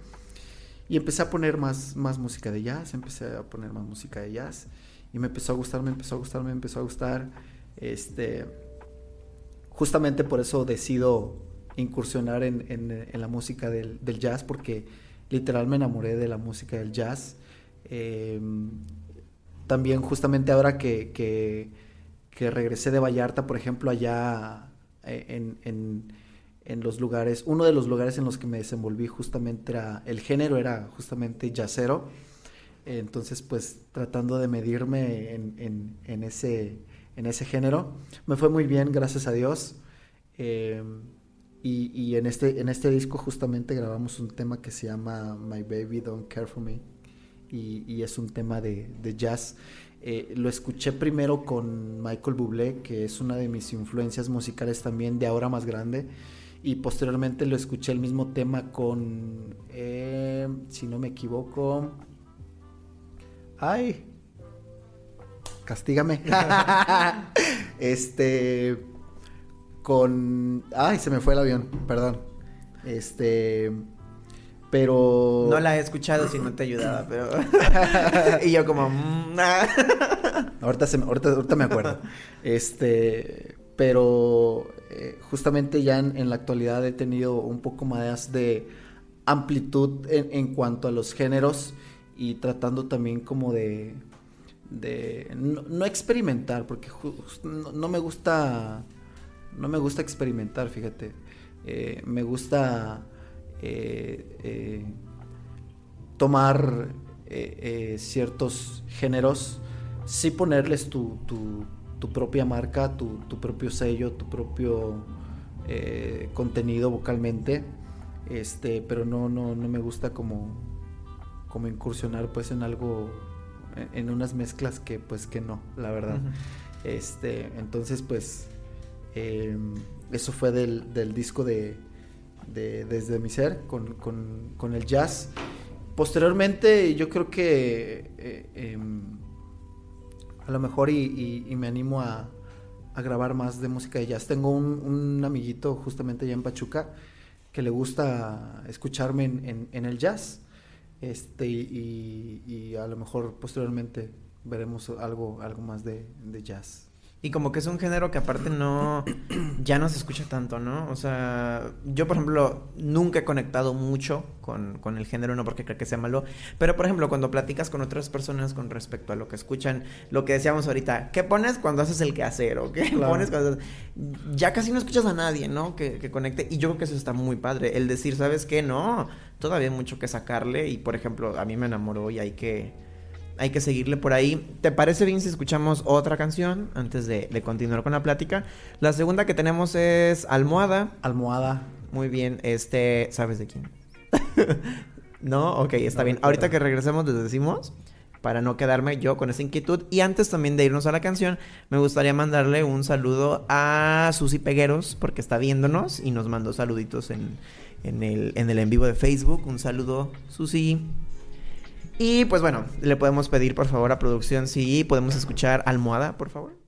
Y empecé a poner más, más música de jazz, empecé a poner más música de jazz. Y me empezó a gustar, me empezó a gustar, me empezó a gustar. Este, justamente por eso decido incursionar en, en- la música del, del jazz, porque literal me enamoré de la música del jazz. Eh, también justamente ahora que, que, regresé de Vallarta, por ejemplo, allá eh, en, en- en los lugares, uno de los lugares en los que me desenvolví justamente era, el género era justamente jazzero, entonces pues tratando de medirme en, en- ese, en ese género, me fue muy bien, gracias a Dios. Eh, y, en, este, en este disco justamente grabamos un tema que se llama My Baby Don't Care For Me y, es un tema de, de jazz. Eh, lo escuché primero con Michael Bublé, que es una de mis influencias musicales también de ahora más grande. Y posteriormente lo escuché el mismo tema con, eh, si no me equivoco, Ay. Castígame. este. Con. Ay, se me fue el avión, perdón. Este. Pero. No la he escuchado si no te ayudaba, pero. y yo como. mm, ah. Ahorita, se me- ahorita, ahorita me acuerdo. Este, pero eh, justamente ya en, en la actualidad he tenido un poco más de amplitud en, en cuanto a los géneros y tratando también como de, de no, no experimentar, porque ju- just- no, no me gusta, no me gusta experimentar, fíjate. Eh, me gusta eh, eh, tomar eh, ciertos géneros, sí ponerles tu, tu- tu propia marca, tu, tu propio sello, tu propio contenido vocalmente, este, pero no, no, no me gusta como, como incursionar pues en algo, en, unas mezclas que pues que no, la verdad. Este, entonces pues eh, eso fue del, del disco de, de Desde mi ser con, con- con el jazz. Posteriormente yo creo que eh, em, a lo mejor y, me animo a, grabar más de música de jazz. Tengo un, amiguito justamente allá en Pachuca que le gusta escucharme en, en- en el jazz. Este, y, y a lo mejor posteriormente veremos algo, algo más de, de jazz. Y como que es un género que aparte no, ya no se escucha tanto, ¿no? O sea, yo por ejemplo nunca he conectado mucho con, con el género, no porque creo que sea malo, pero por ejemplo cuando platicas con otras personas con respecto a lo que escuchan, lo que decíamos ahorita, ¿qué pones cuando haces el quehacer o qué Claro. pones cuando... Ya casi no escuchas a nadie, ¿no? Que, que conecte. Y yo creo que eso está muy padre, el decir, ¿sabes qué? No, todavía hay mucho que sacarle y por ejemplo a mí me enamoró y hay que... Hay que seguirle por ahí. ¿Te parece bien si escuchamos otra canción antes de, de continuar con la plática? La segunda que tenemos es Almohada. Almohada. Muy bien, este, ¿sabes de quién? no, ok, está No bien. Ahorita que regresemos les decimos para no quedarme yo con esa inquietud. Y antes también de irnos a la canción, me gustaría mandarle un saludo a Susi Pegueros, porque está viéndonos y nos mandó saluditos en, en el, en el en vivo de Facebook. Un saludo, Susi. Y pues bueno, le podemos pedir por favor a producción si podemos escuchar Almohada, por favor.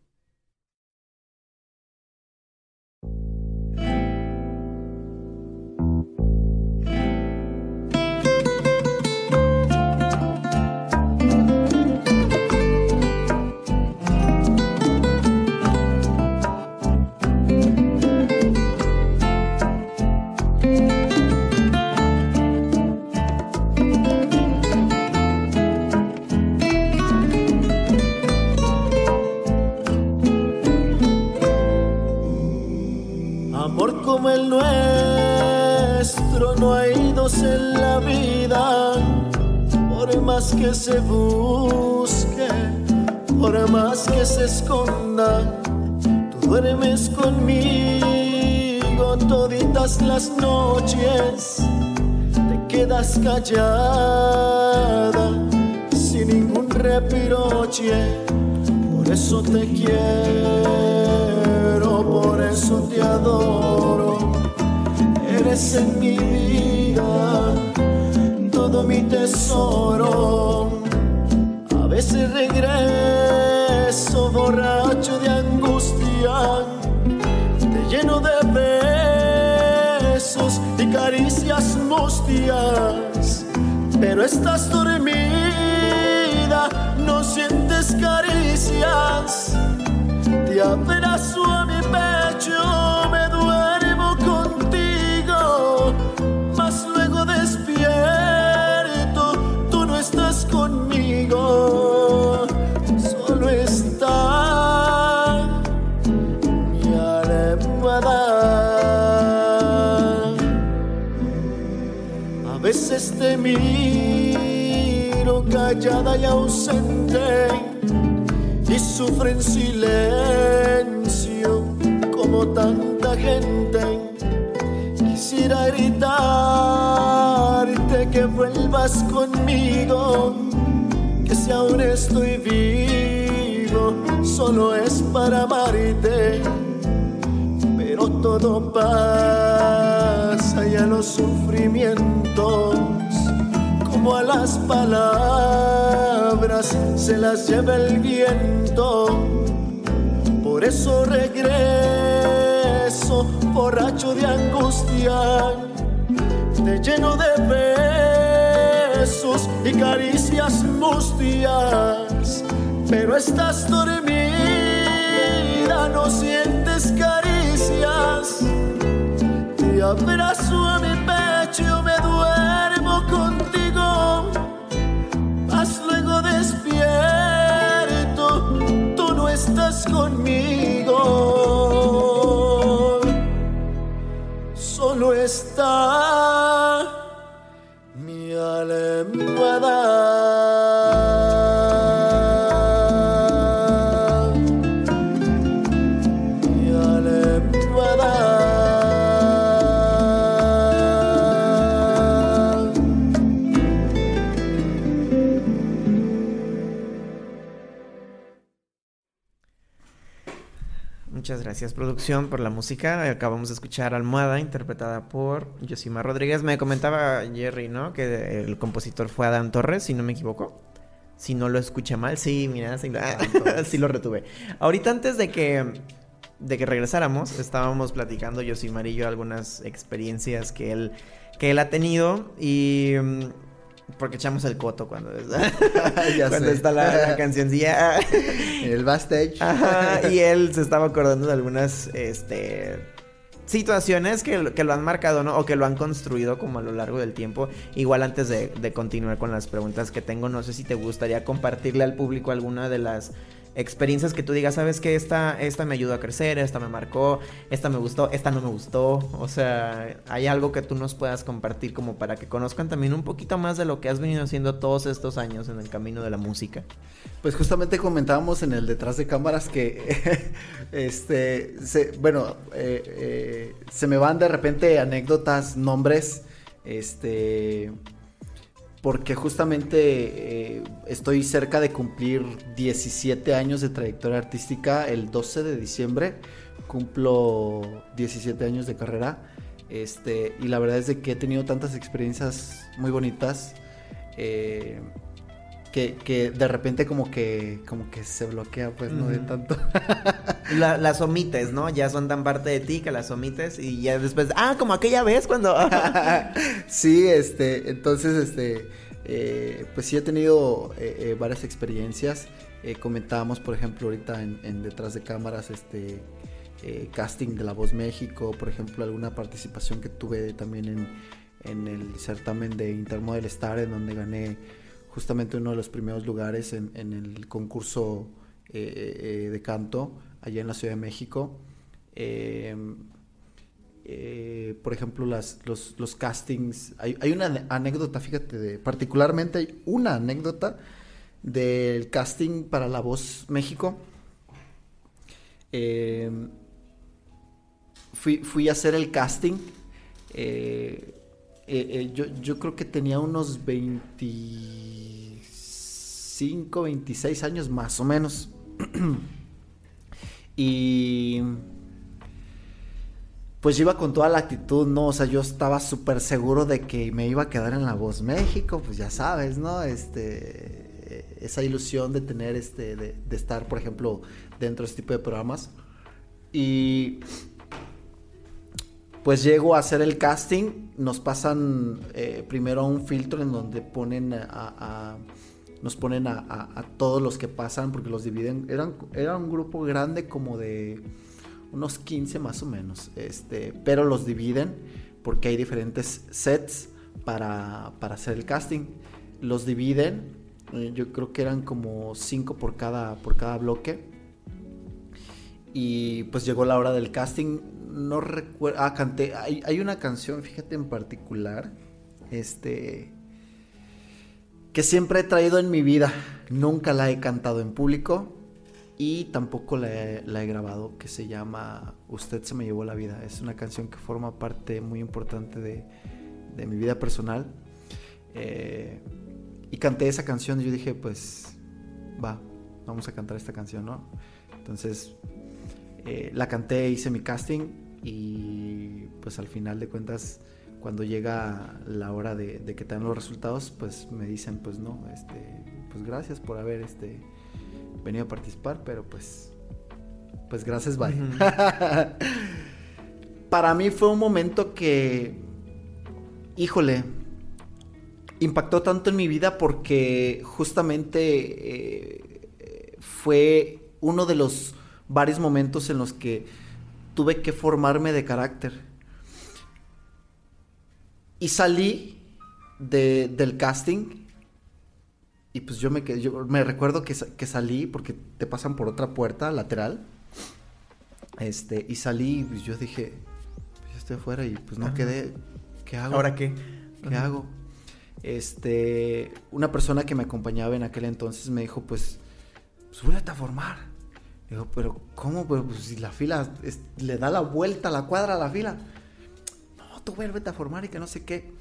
Como el nuestro no hay dos en la vida, por más que se busque, por más que se esconda, tú duermes conmigo toditas las noches, te quedas callada sin ningún reproche, por eso te quiero, te adoro. Eres en mi vida todo mi tesoro. A veces regreso borracho de angustia, te lleno de besos y caricias mustias, pero estás dormida, no sientes caricias. Te abrazo a mi pecho, y ausente y sufre en silencio como tanta gente. Quisiera gritarte que vuelvas conmigo, que si aún estoy vivo, solo es para amarte. Pero todo pasa y a los sufrimientos, como a las palabras se las lleva el viento. Por eso regreso borracho de angustia, te lleno de besos y caricias mustias, pero estás dormida, no sientes caricias. Te abrazo a mi pecho, me conmigo, solo está gracias, producción, por la música. Acabamos de escuchar Almohada, interpretada por Yosima Rodríguez. Me comentaba Jerry, ¿no? Que el compositor fue Adán Torres, si no me equivoco. Si no lo escuché mal, sí, mira, sí, lo- sí lo retuve. Ahorita antes de que, de que regresáramos, estábamos platicando Yosimar y yo algunas experiencias que él, que él ha tenido y... Porque echamos el coto cuando, Ya cuando sé. está la, la cancioncilla. En el backstage. Ajá, y él se estaba acordando de algunas este, situaciones que, lo- que lo han marcado, ¿no? O que lo han construido como a lo largo del tiempo. Igual antes de, de continuar con las preguntas que tengo, no sé si te gustaría compartirle al público alguna de las experiencias que tú digas, sabes que esta, esta me ayudó a crecer, esta me marcó, esta me gustó, esta no me gustó. O sea, hay algo que tú nos puedas compartir como para que conozcan también un poquito más de lo que has venido haciendo todos estos años en el camino de la música. Pues justamente comentábamos en el detrás de cámaras que, este, bueno, eh, eh, se me van de repente anécdotas, nombres, este, porque justamente eh, estoy cerca de cumplir 17 años de trayectoria artística, el 12 de diciembre cumplo 17 años de carrera, este, y la verdad es de que he tenido tantas experiencias muy bonitas. eh, que, que de repente como que como que se bloquea pues no de tanto. La- las omites, ¿no? Ya son tan parte de ti que las omites y ya después, ah, como aquella vez cuando... sí este entonces este eh, pues sí he tenido eh, eh, varias experiencias. Eh, comentábamos por ejemplo ahorita en, en detrás de cámaras este casting de La Voz México por ejemplo alguna participación que tuve también en, en el certamen de Intermodel Star en donde gané justamente uno de los primeros lugares en, el concurso eh, eh, de canto allá en la Ciudad de México. Eh, eh, por ejemplo, las, los, los castings. Hay, hay una anécdota, fíjate, de- particularmente hay una anécdota del casting para La Voz México. Eh, fui, fui a hacer el casting. eh, eh, eh, yo, yo creo que tenía unos 25, 26 años más o menos. y pues yo iba con toda la actitud, ¿no? O sea, yo estaba súper seguro de que me iba a quedar en La Voz México, pues ya sabes, ¿no? Este, esa ilusión de tener, este, de, estar, por ejemplo, dentro de este tipo de programas. Y pues llego a hacer el casting, nos pasan eh, primero a un filtro en donde ponen a- nos ponen a, todos los que pasan porque los dividen, eran, era un grupo grande como de unos 15 más o menos, este, pero los dividen porque hay diferentes sets para, para hacer el casting, los dividen, eh, yo creo que eran como 5 por cada, por cada bloque. Y pues llegó la hora del casting. No recuerdo. Ah, canté. Hay, hay una canción, fíjate en particular. Este. Que siempre he traído en mi vida. Nunca la he cantado en público. Y tampoco la he, la he grabado. Que se llama Usted se me llevó la vida. Es una canción que forma parte muy importante de, de mi vida personal. Eh, y canté esa canción. Y yo dije, pues. Va, vamos a cantar esta canción, ¿no? Entonces eh, la canté, hice mi casting y pues al final de cuentas cuando llega la hora de, de que te dan los resultados pues me dicen pues no, este, pues gracias por haber este venido a participar, pero pues pues gracias, bye. Para mí fue un momento que híjole, impactó tanto en mi vida porque justamente eh, fue uno de los varios momentos en los que tuve que formarme de carácter. Y salí del casting y pues yo me, yo me recuerdo que, salí porque te pasan por otra puerta lateral. Este, y salí y pues yo dije, pues ya estoy afuera y pues no quedé. ¿Qué hago? ¿Ahora qué? ¿Qué hago? Este, una persona que me acompañaba en aquel entonces me dijo, pues, pues a formar. Digo, pero ¿cómo? Pues, pues si la fila le da la vuelta a la cuadra a la fila. Tú vuélvete a formar y que no sé qué.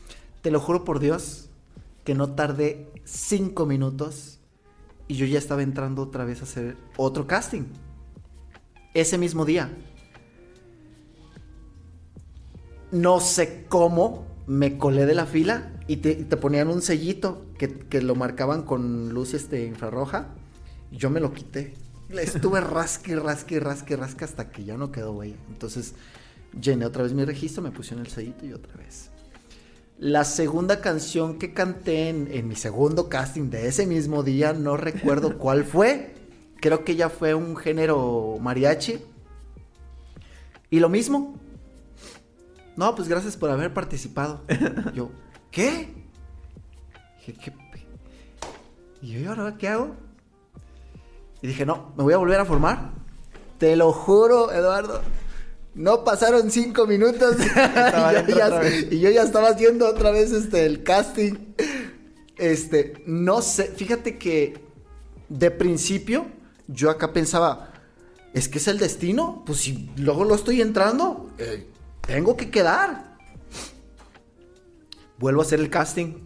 Te lo juro por Dios que no tardé cinco minutos y yo ya estaba entrando otra vez a hacer otro casting. Ese mismo día. No sé cómo me colé de la fila y te, ponían un sellito que, lo marcaban con luz este, infrarroja. Y yo me lo quité. Estuve rasque, rasque, rasque, rasque hasta que ya no quedó güey. Entonces llené otra vez mi registro, me pusieron el sellito y otra vez. La segunda canción que canté en, en, mi segundo casting de ese mismo día, no recuerdo cuál fue. Creo que ya fue un género mariachi. Y lo mismo, no, pues gracias por haber participado. yo, ¿qué? Dije, ¿qué? Y yo, ¿y ahora qué hago? Y dije, no, me voy a volver a formar. Te lo juro, Eduardo. No pasaron cinco minutos y, yo ya, estaba haciendo otra vez este, el casting. Este, no sé, fíjate que de principio yo acá pensaba, es que es el destino, pues si luego lo estoy entrando, eh, tengo que quedar. Vuelvo a hacer el casting.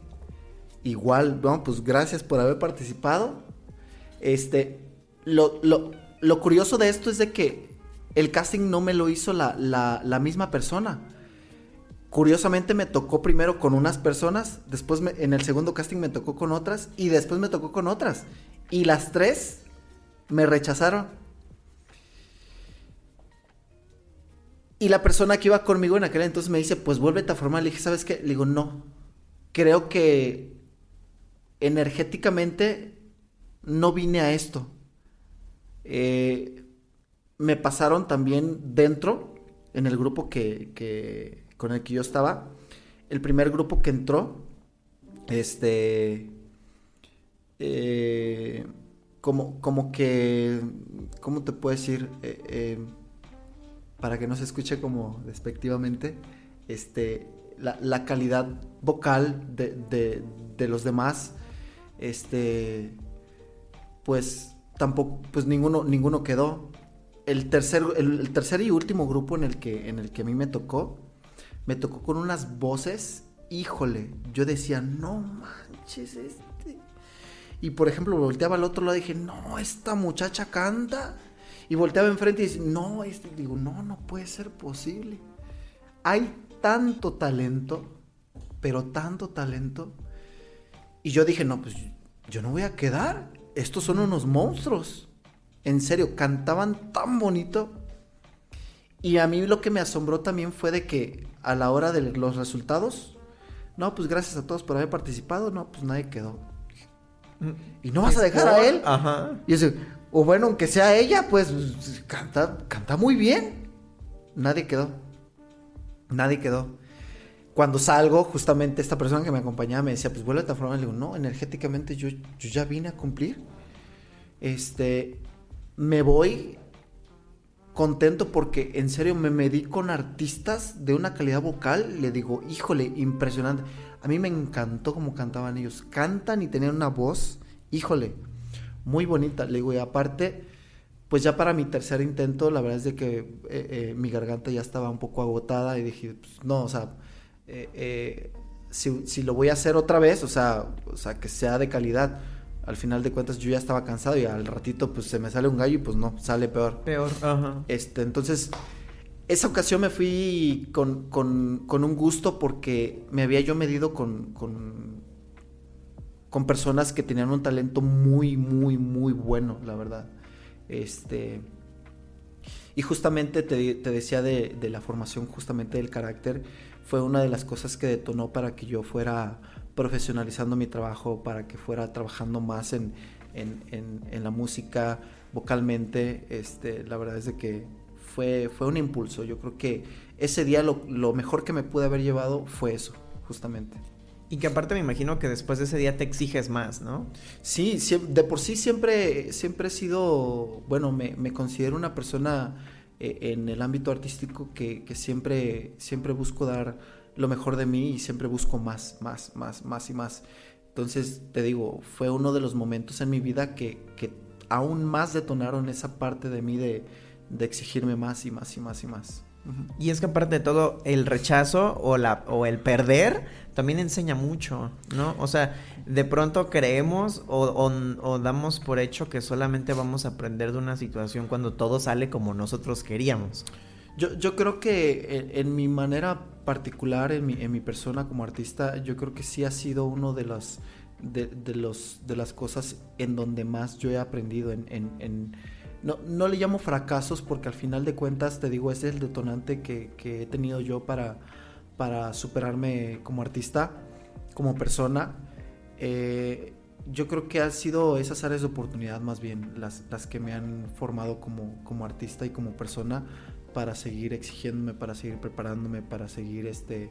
Igual, bueno, pues gracias por haber participado. Este, lo, curioso de esto es de que el casting no me lo hizo la, misma persona. Curiosamente me tocó primero con unas personas, después en el segundo casting me tocó con otras y después me tocó con otras. Y las tres me rechazaron. Y la persona que iba conmigo en aquel entonces me dice, pues vuélvete a formar. Le dije, ¿sabes qué? Le digo, no. Creo que energéticamente no vine a esto. Eh, me pasaron también dentro, en el grupo que, con el que yo estaba, el primer grupo que entró, este, eh, como, como que, ¿cómo te puedo decir? Eh, para que no se escuche como despectivamente, este, la, calidad vocal de, los demás, este, pues tampoco, pues ninguno, ninguno quedó. El tercer, el, tercer y último grupo en el, que, en el que a mí me tocó, me tocó con unas voces, híjole, yo decía, no manches, este. Y por ejemplo, volteaba al otro lado y dije, no, esta muchacha canta. Y volteaba enfrente y dice, no, este, digo, no, no puede ser posible. Hay tanto talento, pero tanto talento. Y yo dije, no, pues yo no voy a quedar. Estos son unos monstruos. En serio, cantaban tan bonito. Y a mí lo que me asombró también fue de que a la hora de los resultados, no, pues gracias a todos por haber participado, no, pues nadie quedó. Mm. ¿Y no vas a dejar a él? Ajá. Y yo o bueno, aunque sea ella, pues canta, canta muy bien. Nadie quedó. Nadie quedó. Cuando salgo, justamente esta persona que me acompañaba me decía, pues vuelve a forma. Le digo, no, energéticamente yo, yo ya vine a cumplir. Este, me voy contento porque en serio me medí con artistas de una calidad vocal. Le digo, híjole, impresionante. A mí me encantó cómo cantaban ellos. Cantan y tenían una voz, híjole, muy bonita. Le digo, y aparte, pues ya para mi tercer intento, la verdad es de que eh, eh, mi garganta ya estaba un poco agotada y dije, pues, no, o sea, eh, si, lo voy a hacer otra vez, o sea, o sea, que sea de calidad. Al final de cuentas yo ya estaba cansado y al ratito pues se me sale un gallo y pues no, sale peor. Peor, ajá. Este, entonces, esa ocasión me fui con, con, con un gusto porque me había yo medido con, con con personas que tenían un talento muy, muy, muy bueno, la verdad. Este, y justamente te, decía de, la formación justamente del carácter, fue una de las cosas que detonó para que yo fuera profesionalizando mi trabajo, para que fuera trabajando más en, la música, vocalmente. Este, la verdad es de que fue, fue un impulso. Yo creo que ese día lo, lo mejor que me pude haber llevado fue eso, justamente. Y que aparte me imagino que después de ese día te exiges más, ¿no? Sí, de por sí siempre, siempre he sido, bueno, me, me considero una persona eh, en el ámbito artístico que, que, siempre, siempre busco dar lo mejor de mí y siempre busco más, más, más, más y más. Entonces, te digo, fue uno de los momentos en mi vida que, que aún más detonaron esa parte de mí de, de exigirme más y más y más y más. Y es que aparte de todo, el rechazo o, la, o el perder también enseña mucho, ¿no? O sea, de pronto creemos o, damos por hecho que solamente vamos a aprender de una situación cuando todo sale como nosotros queríamos. Yo, yo creo que en, mi manera particular, en mi, en mi, persona como artista, yo creo que sí ha sido uno de las, de, los, de las cosas en donde más yo he aprendido en, en no, no le llamo fracasos porque al final de cuentas, te digo, ese es el detonante que, he tenido yo para, para superarme como artista, como persona. Eh, yo creo que han sido esas áreas de oportunidad más bien las, las que me han formado como, como artista y como persona para seguir exigiéndome, para seguir preparándome, para seguir este,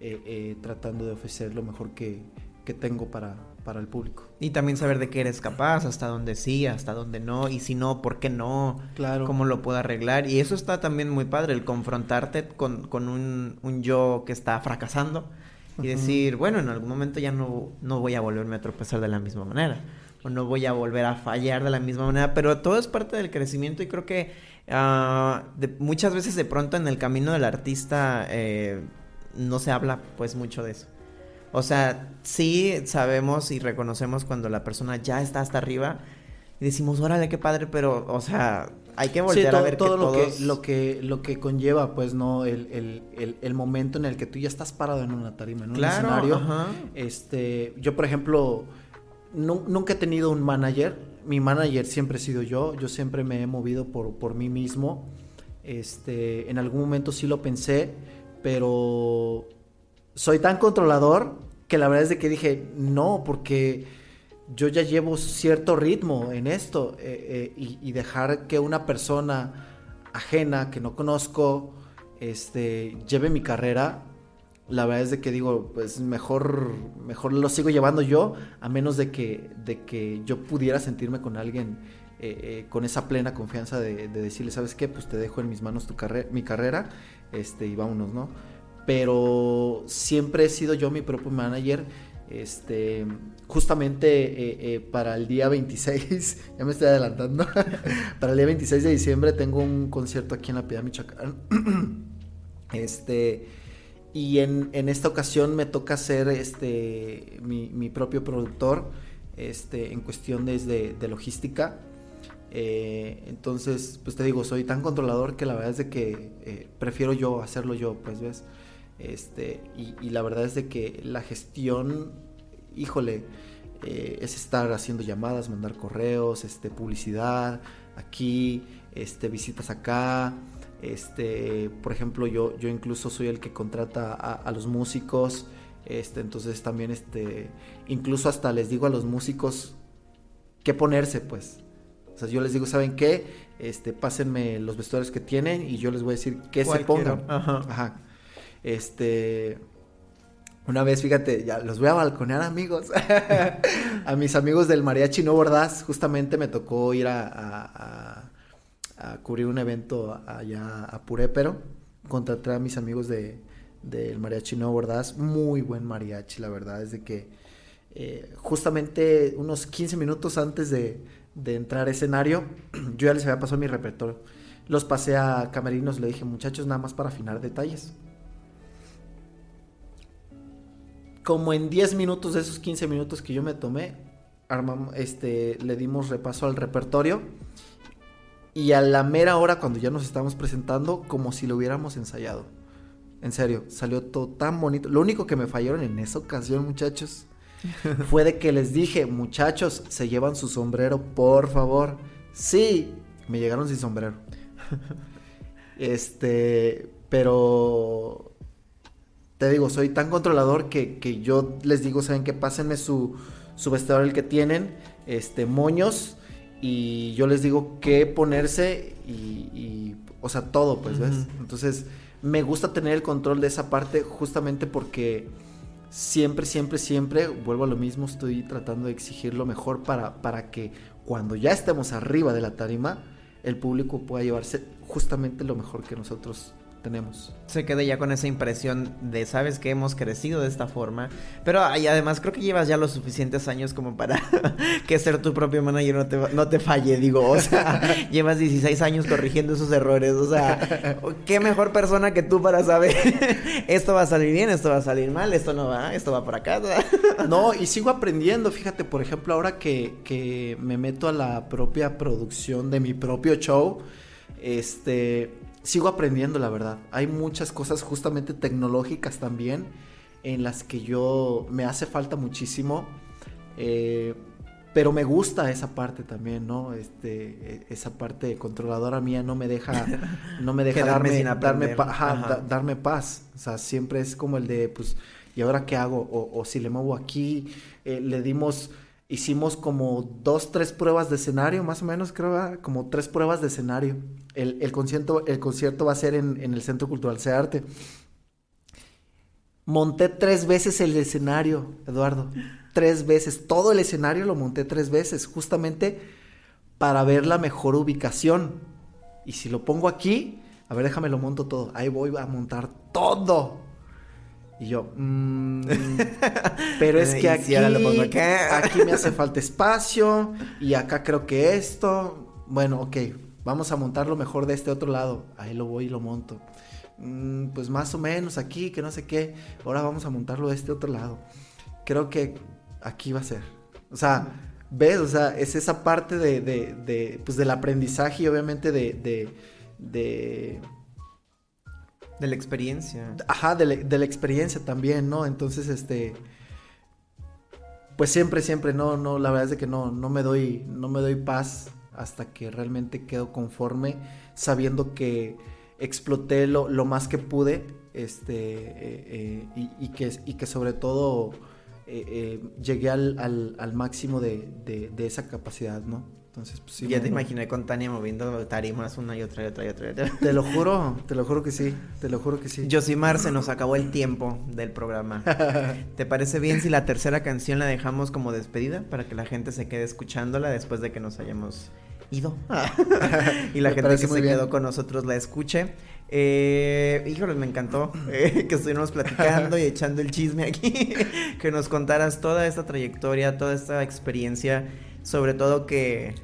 eh, eh, tratando de ofrecer lo mejor que, que tengo para, para el público. Y también saber de qué eres capaz, hasta dónde sí, hasta dónde no, y si no, ¿por qué no? Claro. ¿Cómo lo puedo arreglar? Y eso está también muy padre, el confrontarte con, un, yo que está fracasando y decir, bueno, en algún momento ya no, no voy a volverme a tropezar de la misma manera, o no voy a volver a fallar de la misma manera, pero todo es parte del crecimiento y creo que ah, muchas veces de pronto en el camino del artista eh, no se habla pues mucho de eso. O sea, sí sabemos y reconocemos cuando la persona ya está hasta arriba y decimos, órale, qué padre, pero, o sea, hay que volver a ver todo lo, que, lo, que, lo que conlleva, pues, ¿no? El, momento en el que tú ya estás parado en una tarima, en un escenario. Este, yo, por ejemplo, nunca he tenido un manager. Mi manager siempre he sido yo. Yo siempre me he movido por, por mí mismo. Este, en algún momento sí lo pensé, pero soy tan controlador que la verdad es de que dije, no, porque yo ya llevo cierto ritmo en esto eh, eh, y, dejar que una persona ajena que no conozco este, lleve mi carrera, la verdad es de que digo, pues mejor, mejor lo sigo llevando yo, a menos de que, de que yo pudiera sentirme con alguien eh, con esa plena confianza de, decirle, ¿sabes qué? Pues te dejo en mis manos tu mi carrera este, y vámonos, ¿no? pero siempre he sido yo mi propio manager. Este, justamente eh, eh, para el día 26, ya me estoy adelantando, para el día 26 de diciembre tengo un concierto aquí en la Piedad Michoacán. este, y en, esta ocasión me toca ser este, mi, propio productor este, en cuestión desde de logística. Eh, entonces, pues te digo, soy tan controlador que la verdad es de que prefiero yo hacerlo yo, pues ves. Este, y, la verdad es de que la gestión, híjole, eh, es estar haciendo llamadas, mandar correos, este, publicidad aquí, este, visitas acá. Este, por ejemplo, yo, yo incluso soy el que contrata a, los músicos. Este, entonces también, este, incluso hasta les digo a los músicos qué ponerse, pues. O sea, yo les digo, ¿saben qué? Este, pásenme los vestuarios que tienen y yo les voy a decir qué se pongan. Ajá. Este. Una vez, fíjate, ya los voy a balconear, amigos. a mis amigos del Mariachi No Bordás, justamente me tocó ir a, a, cubrir un evento allá a Purépero. Contraté a mis amigos de, del Mariachi No Bordás. Muy buen mariachi, la verdad, es de que eh, justamente unos 15 minutos antes de, de entrar a escenario, yo ya les había pasado mi repertorio. Los pasé a camerinos, le dije, muchachos, nada más para afinar detalles. como en 10 minutos de esos 15 minutos que yo me tomé, armamos, este, le dimos repaso al repertorio. Y a la mera hora, cuando ya nos estábamos presentando, como si lo hubiéramos ensayado. En serio, salió todo tan bonito. Lo único que me fallaron en esa ocasión, muchachos, fue de que les dije, muchachos, se llevan su sombrero, por favor. Sí, me llegaron sin sombrero. Este, pero te digo, soy tan controlador que, que yo les digo, ¿saben qué? Pásenme su, su vestidor el que tienen, este, moños, y yo les digo qué ponerse y, y o sea, todo, pues, ¿ves? Entonces, me gusta tener el control de esa parte justamente porque siempre, siempre, siempre, vuelvo a lo mismo, estoy tratando de exigir lo mejor para, para que cuando ya estemos arriba de la tarima, el público pueda llevarse justamente lo mejor que nosotros tenemos. Se quede ya con esa impresión de, sabes que hemos crecido de esta forma, pero y además creo que llevas ya los suficientes años como para que ser tu propio manager no te, no te falle, digo, o sea, llevas 16 años corrigiendo esos errores, o sea, qué mejor persona que tú para saber, esto va a salir bien, esto va a salir mal, esto no va, esto va por acá. no, y sigo aprendiendo, fíjate, por ejemplo, ahora que, que me meto a la propia producción de mi propio show, este sigo aprendiendo, la verdad. Hay muchas cosas justamente tecnológicas también en las que yo me hace falta muchísimo. Eh, pero me gusta esa parte también, ¿no? Este, e, esa parte controladora mía no me deja, no me deja darme, darme, darme paz. O sea, siempre es como el de, pues, ¿y ahora qué hago? O, si le muevo aquí, eh, le dimos hicimos como dos, tres pruebas de escenario, más o menos, creo, como tres pruebas de escenario. El, concierto, el concierto va a ser en, el Centro Cultural Arte. Monté tres veces el escenario, Eduardo. Tres veces. Todo el escenario lo monté tres veces, justamente para ver la mejor ubicación. Y si lo pongo aquí, a ver, déjame lo monto todo. Ahí voy a montar todo. Y yo, mmm, pero es que aquí, aquí me hace falta espacio y acá creo que esto, bueno, ok, vamos a montar lo mejor de este otro lado. Ahí lo voy y lo monto. Mm, pues más o menos aquí, que no sé qué. Ahora vamos a montarlo de este otro lado. Creo que aquí va a ser. O sea, ¿ves? O sea, es esa parte de, de, de pues del aprendizaje y obviamente de, de de la experiencia. Ajá, de la, experiencia también, ¿no? Entonces, este. Pues siempre, siempre, no, no, la verdad es de que no, no me doy, no me doy paz hasta que realmente quedo conforme, sabiendo que exploté lo, lo más que pude, este, eh, eh, y, que, y que sobre todo eh, llegué al, al, máximo de, de esa capacidad, ¿no? Entonces, pues, sí, ya te imaginé con Tania moviendo tarimas una y otra y otra y otra. Te lo juro, te lo juro que sí, te lo juro que sí. Josimar, se nos acabó el tiempo del programa. ¿Te parece bien si la tercera canción la dejamos como despedida para que la gente se quede escuchándola después de que nos hayamos ido? y la gente que se quedó con nosotros la escuche. Eh, híjole, me encantó eh, que estuviéramos platicando y echando el chisme aquí, que nos contaras toda esta trayectoria, toda esta experiencia sobre todo que,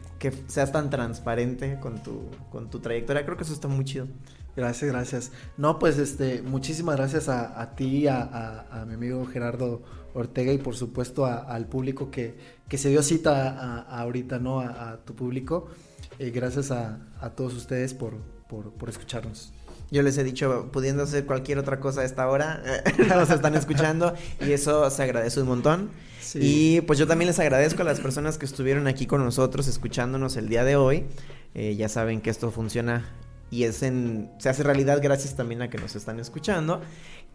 seas tan transparente con tu, con tu trayectoria. Creo que eso está muy chido. Gracias, gracias. No, pues este, muchísimas gracias a, ti, a, a, mi amigo Gerardo Ortega y por supuesto al público que, que, se dio cita ahorita, ¿no? A, tu público. Eh, gracias a, todos ustedes por, por, por escucharnos. Yo les he dicho, pudiendo hacer cualquier otra cosa a esta hora, nos están escuchando y eso se agradece un montón. Y pues yo también les agradezco a las personas que estuvieron aquí con nosotros escuchándonos el día de hoy. Eh, ya saben que esto funciona y es en, se hace realidad gracias también a que nos están escuchando.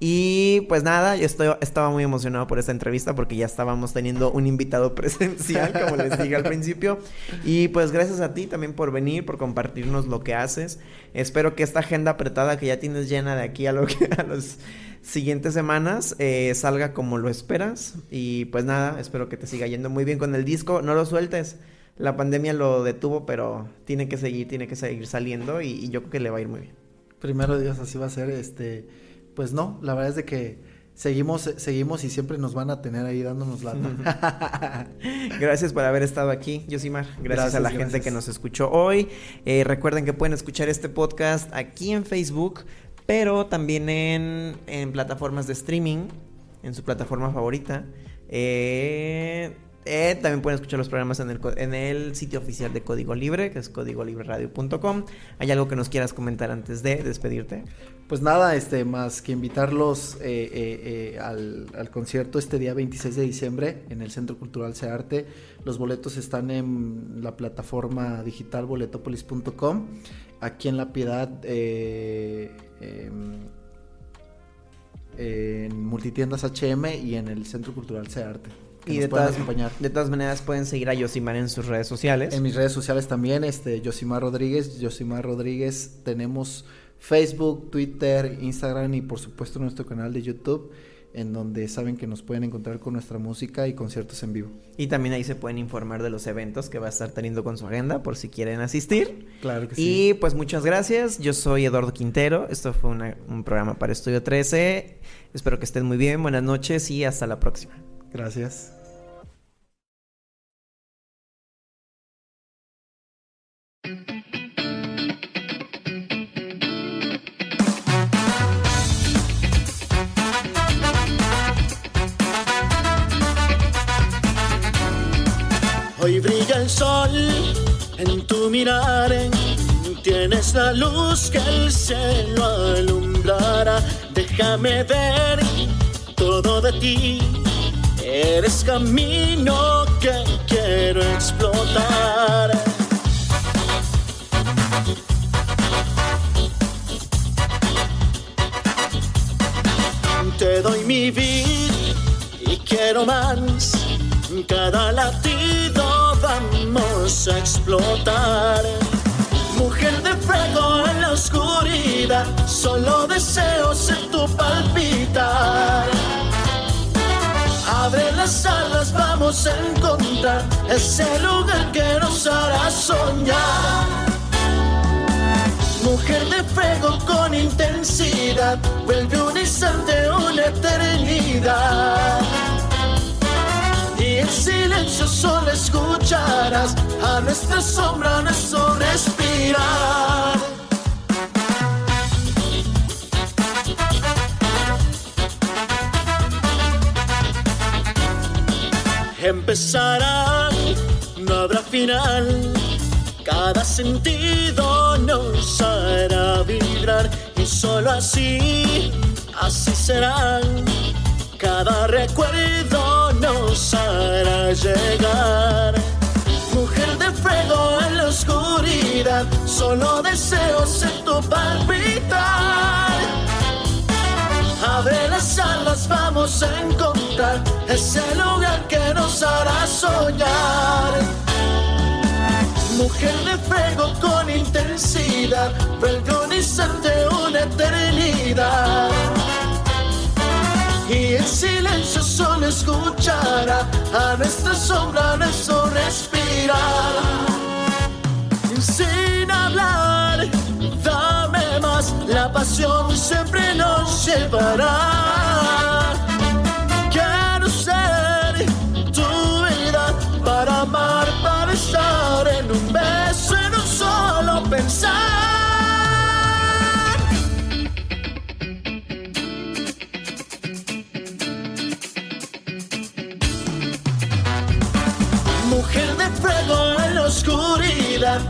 Y pues nada, yo estoy, estaba muy emocionado por esta entrevista porque ya estábamos teniendo un invitado presencial, como les dije al principio. Y pues gracias a ti también por venir, por compartirnos lo que haces. Espero que esta agenda apretada que ya tienes llena de aquí a lo las siguientes semanas eh, salga como lo esperas. Y pues nada, espero que te siga yendo muy bien con el disco. No lo sueltes. La pandemia lo detuvo, pero tiene que seguir, tiene que seguir saliendo y, y yo creo que le va a ir muy bien. Primero Dios, así va a ser. Este pues no, la verdad es de que seguimos, seguimos y siempre nos van a tener ahí dándonos lata. gracias por haber estado aquí, Yosimar. Gracias, gracias a la gente que nos escuchó hoy. Eh, recuerden que pueden escuchar este podcast aquí en Facebook, pero también en, en plataformas de streaming, en su plataforma favorita. Eh, Eh, también pueden escuchar los programas en el, sitio oficial de Código Libre, que es códigolibreradio.com. ¿Hay algo que nos quieras comentar antes de despedirte? Pues nada, este, más que invitarlos eh, eh, al, concierto este día 26 de diciembre en el Centro Cultural Searte. Los boletos están en la plataforma digital boletopolis.com. Aquí en La Piedad, em, en Multitiendas HM y en el Centro Cultural Searte. Que Y nos de puedan todas, acompañar. de todas maneras pueden seguir a Yosimar en sus redes sociales. En mis redes sociales también, este, Yosimar Rodríguez, Yosimar Rodríguez, tenemos Facebook, Twitter, Instagram y por supuesto nuestro canal de YouTube, en donde saben que nos pueden encontrar con nuestra música y conciertos en vivo. Y también ahí se pueden informar de los eventos que va a estar teniendo con su agenda por si quieren asistir. Claro que Y pues muchas gracias. Yo soy Eduardo Quintero. Esto fue una- un programa para Estudio 13. Espero que estén muy bien. Buenas noches y hasta la próxima. Gracias. Hoy brilla el sol en tu mirar, tienes la luz que el cielo alumbrará. Déjame ver todo de ti, eres camino que quiero explotar. Te doy mi vida y quiero más. Cada latido vamos a explotar. Mujer de fuego en la oscuridad, solo deseo ser tu palpitar. Abre las alas, vamos a encontrar ese lugar que nos hará soñar. Mujer de fuego con intensidad, vuelve un instante una eternidad. Y en silencio solo escucharás a nuestra sombra, nuestro respirar. Empezará, no habrá final. Cada sentido nos hará vibrar y solo así, así serán. Cada recuerdo nos hará llegar. Mujer de fuego en la oscuridad, solo deseo ser tu palpitar. Abre las alas, vamos a encontrar ese lugar que nos hará soñar. Mujer de fuego con intensidad, instante una eternidad. Y en silencio solo escuchará a nuestra sombra, nuestro respirar. Sin hablar, dame más, la pasión siempre nos llevará.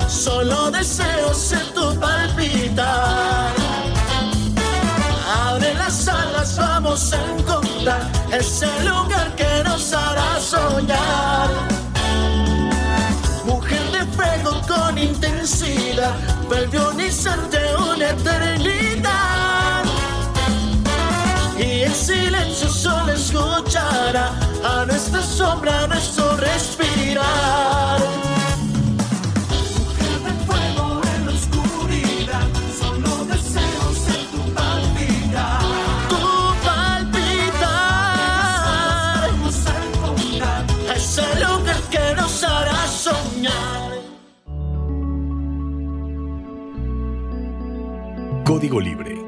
Solo deseo ser tu palpitar. Abre las alas, vamos a encontrar ese lugar que nos hará soñar. Mujer de fuego con intensidad, vuelve instante una eternidad. Y en silencio solo escuchará a nuestra sombra, nuestro respirar. Código Libre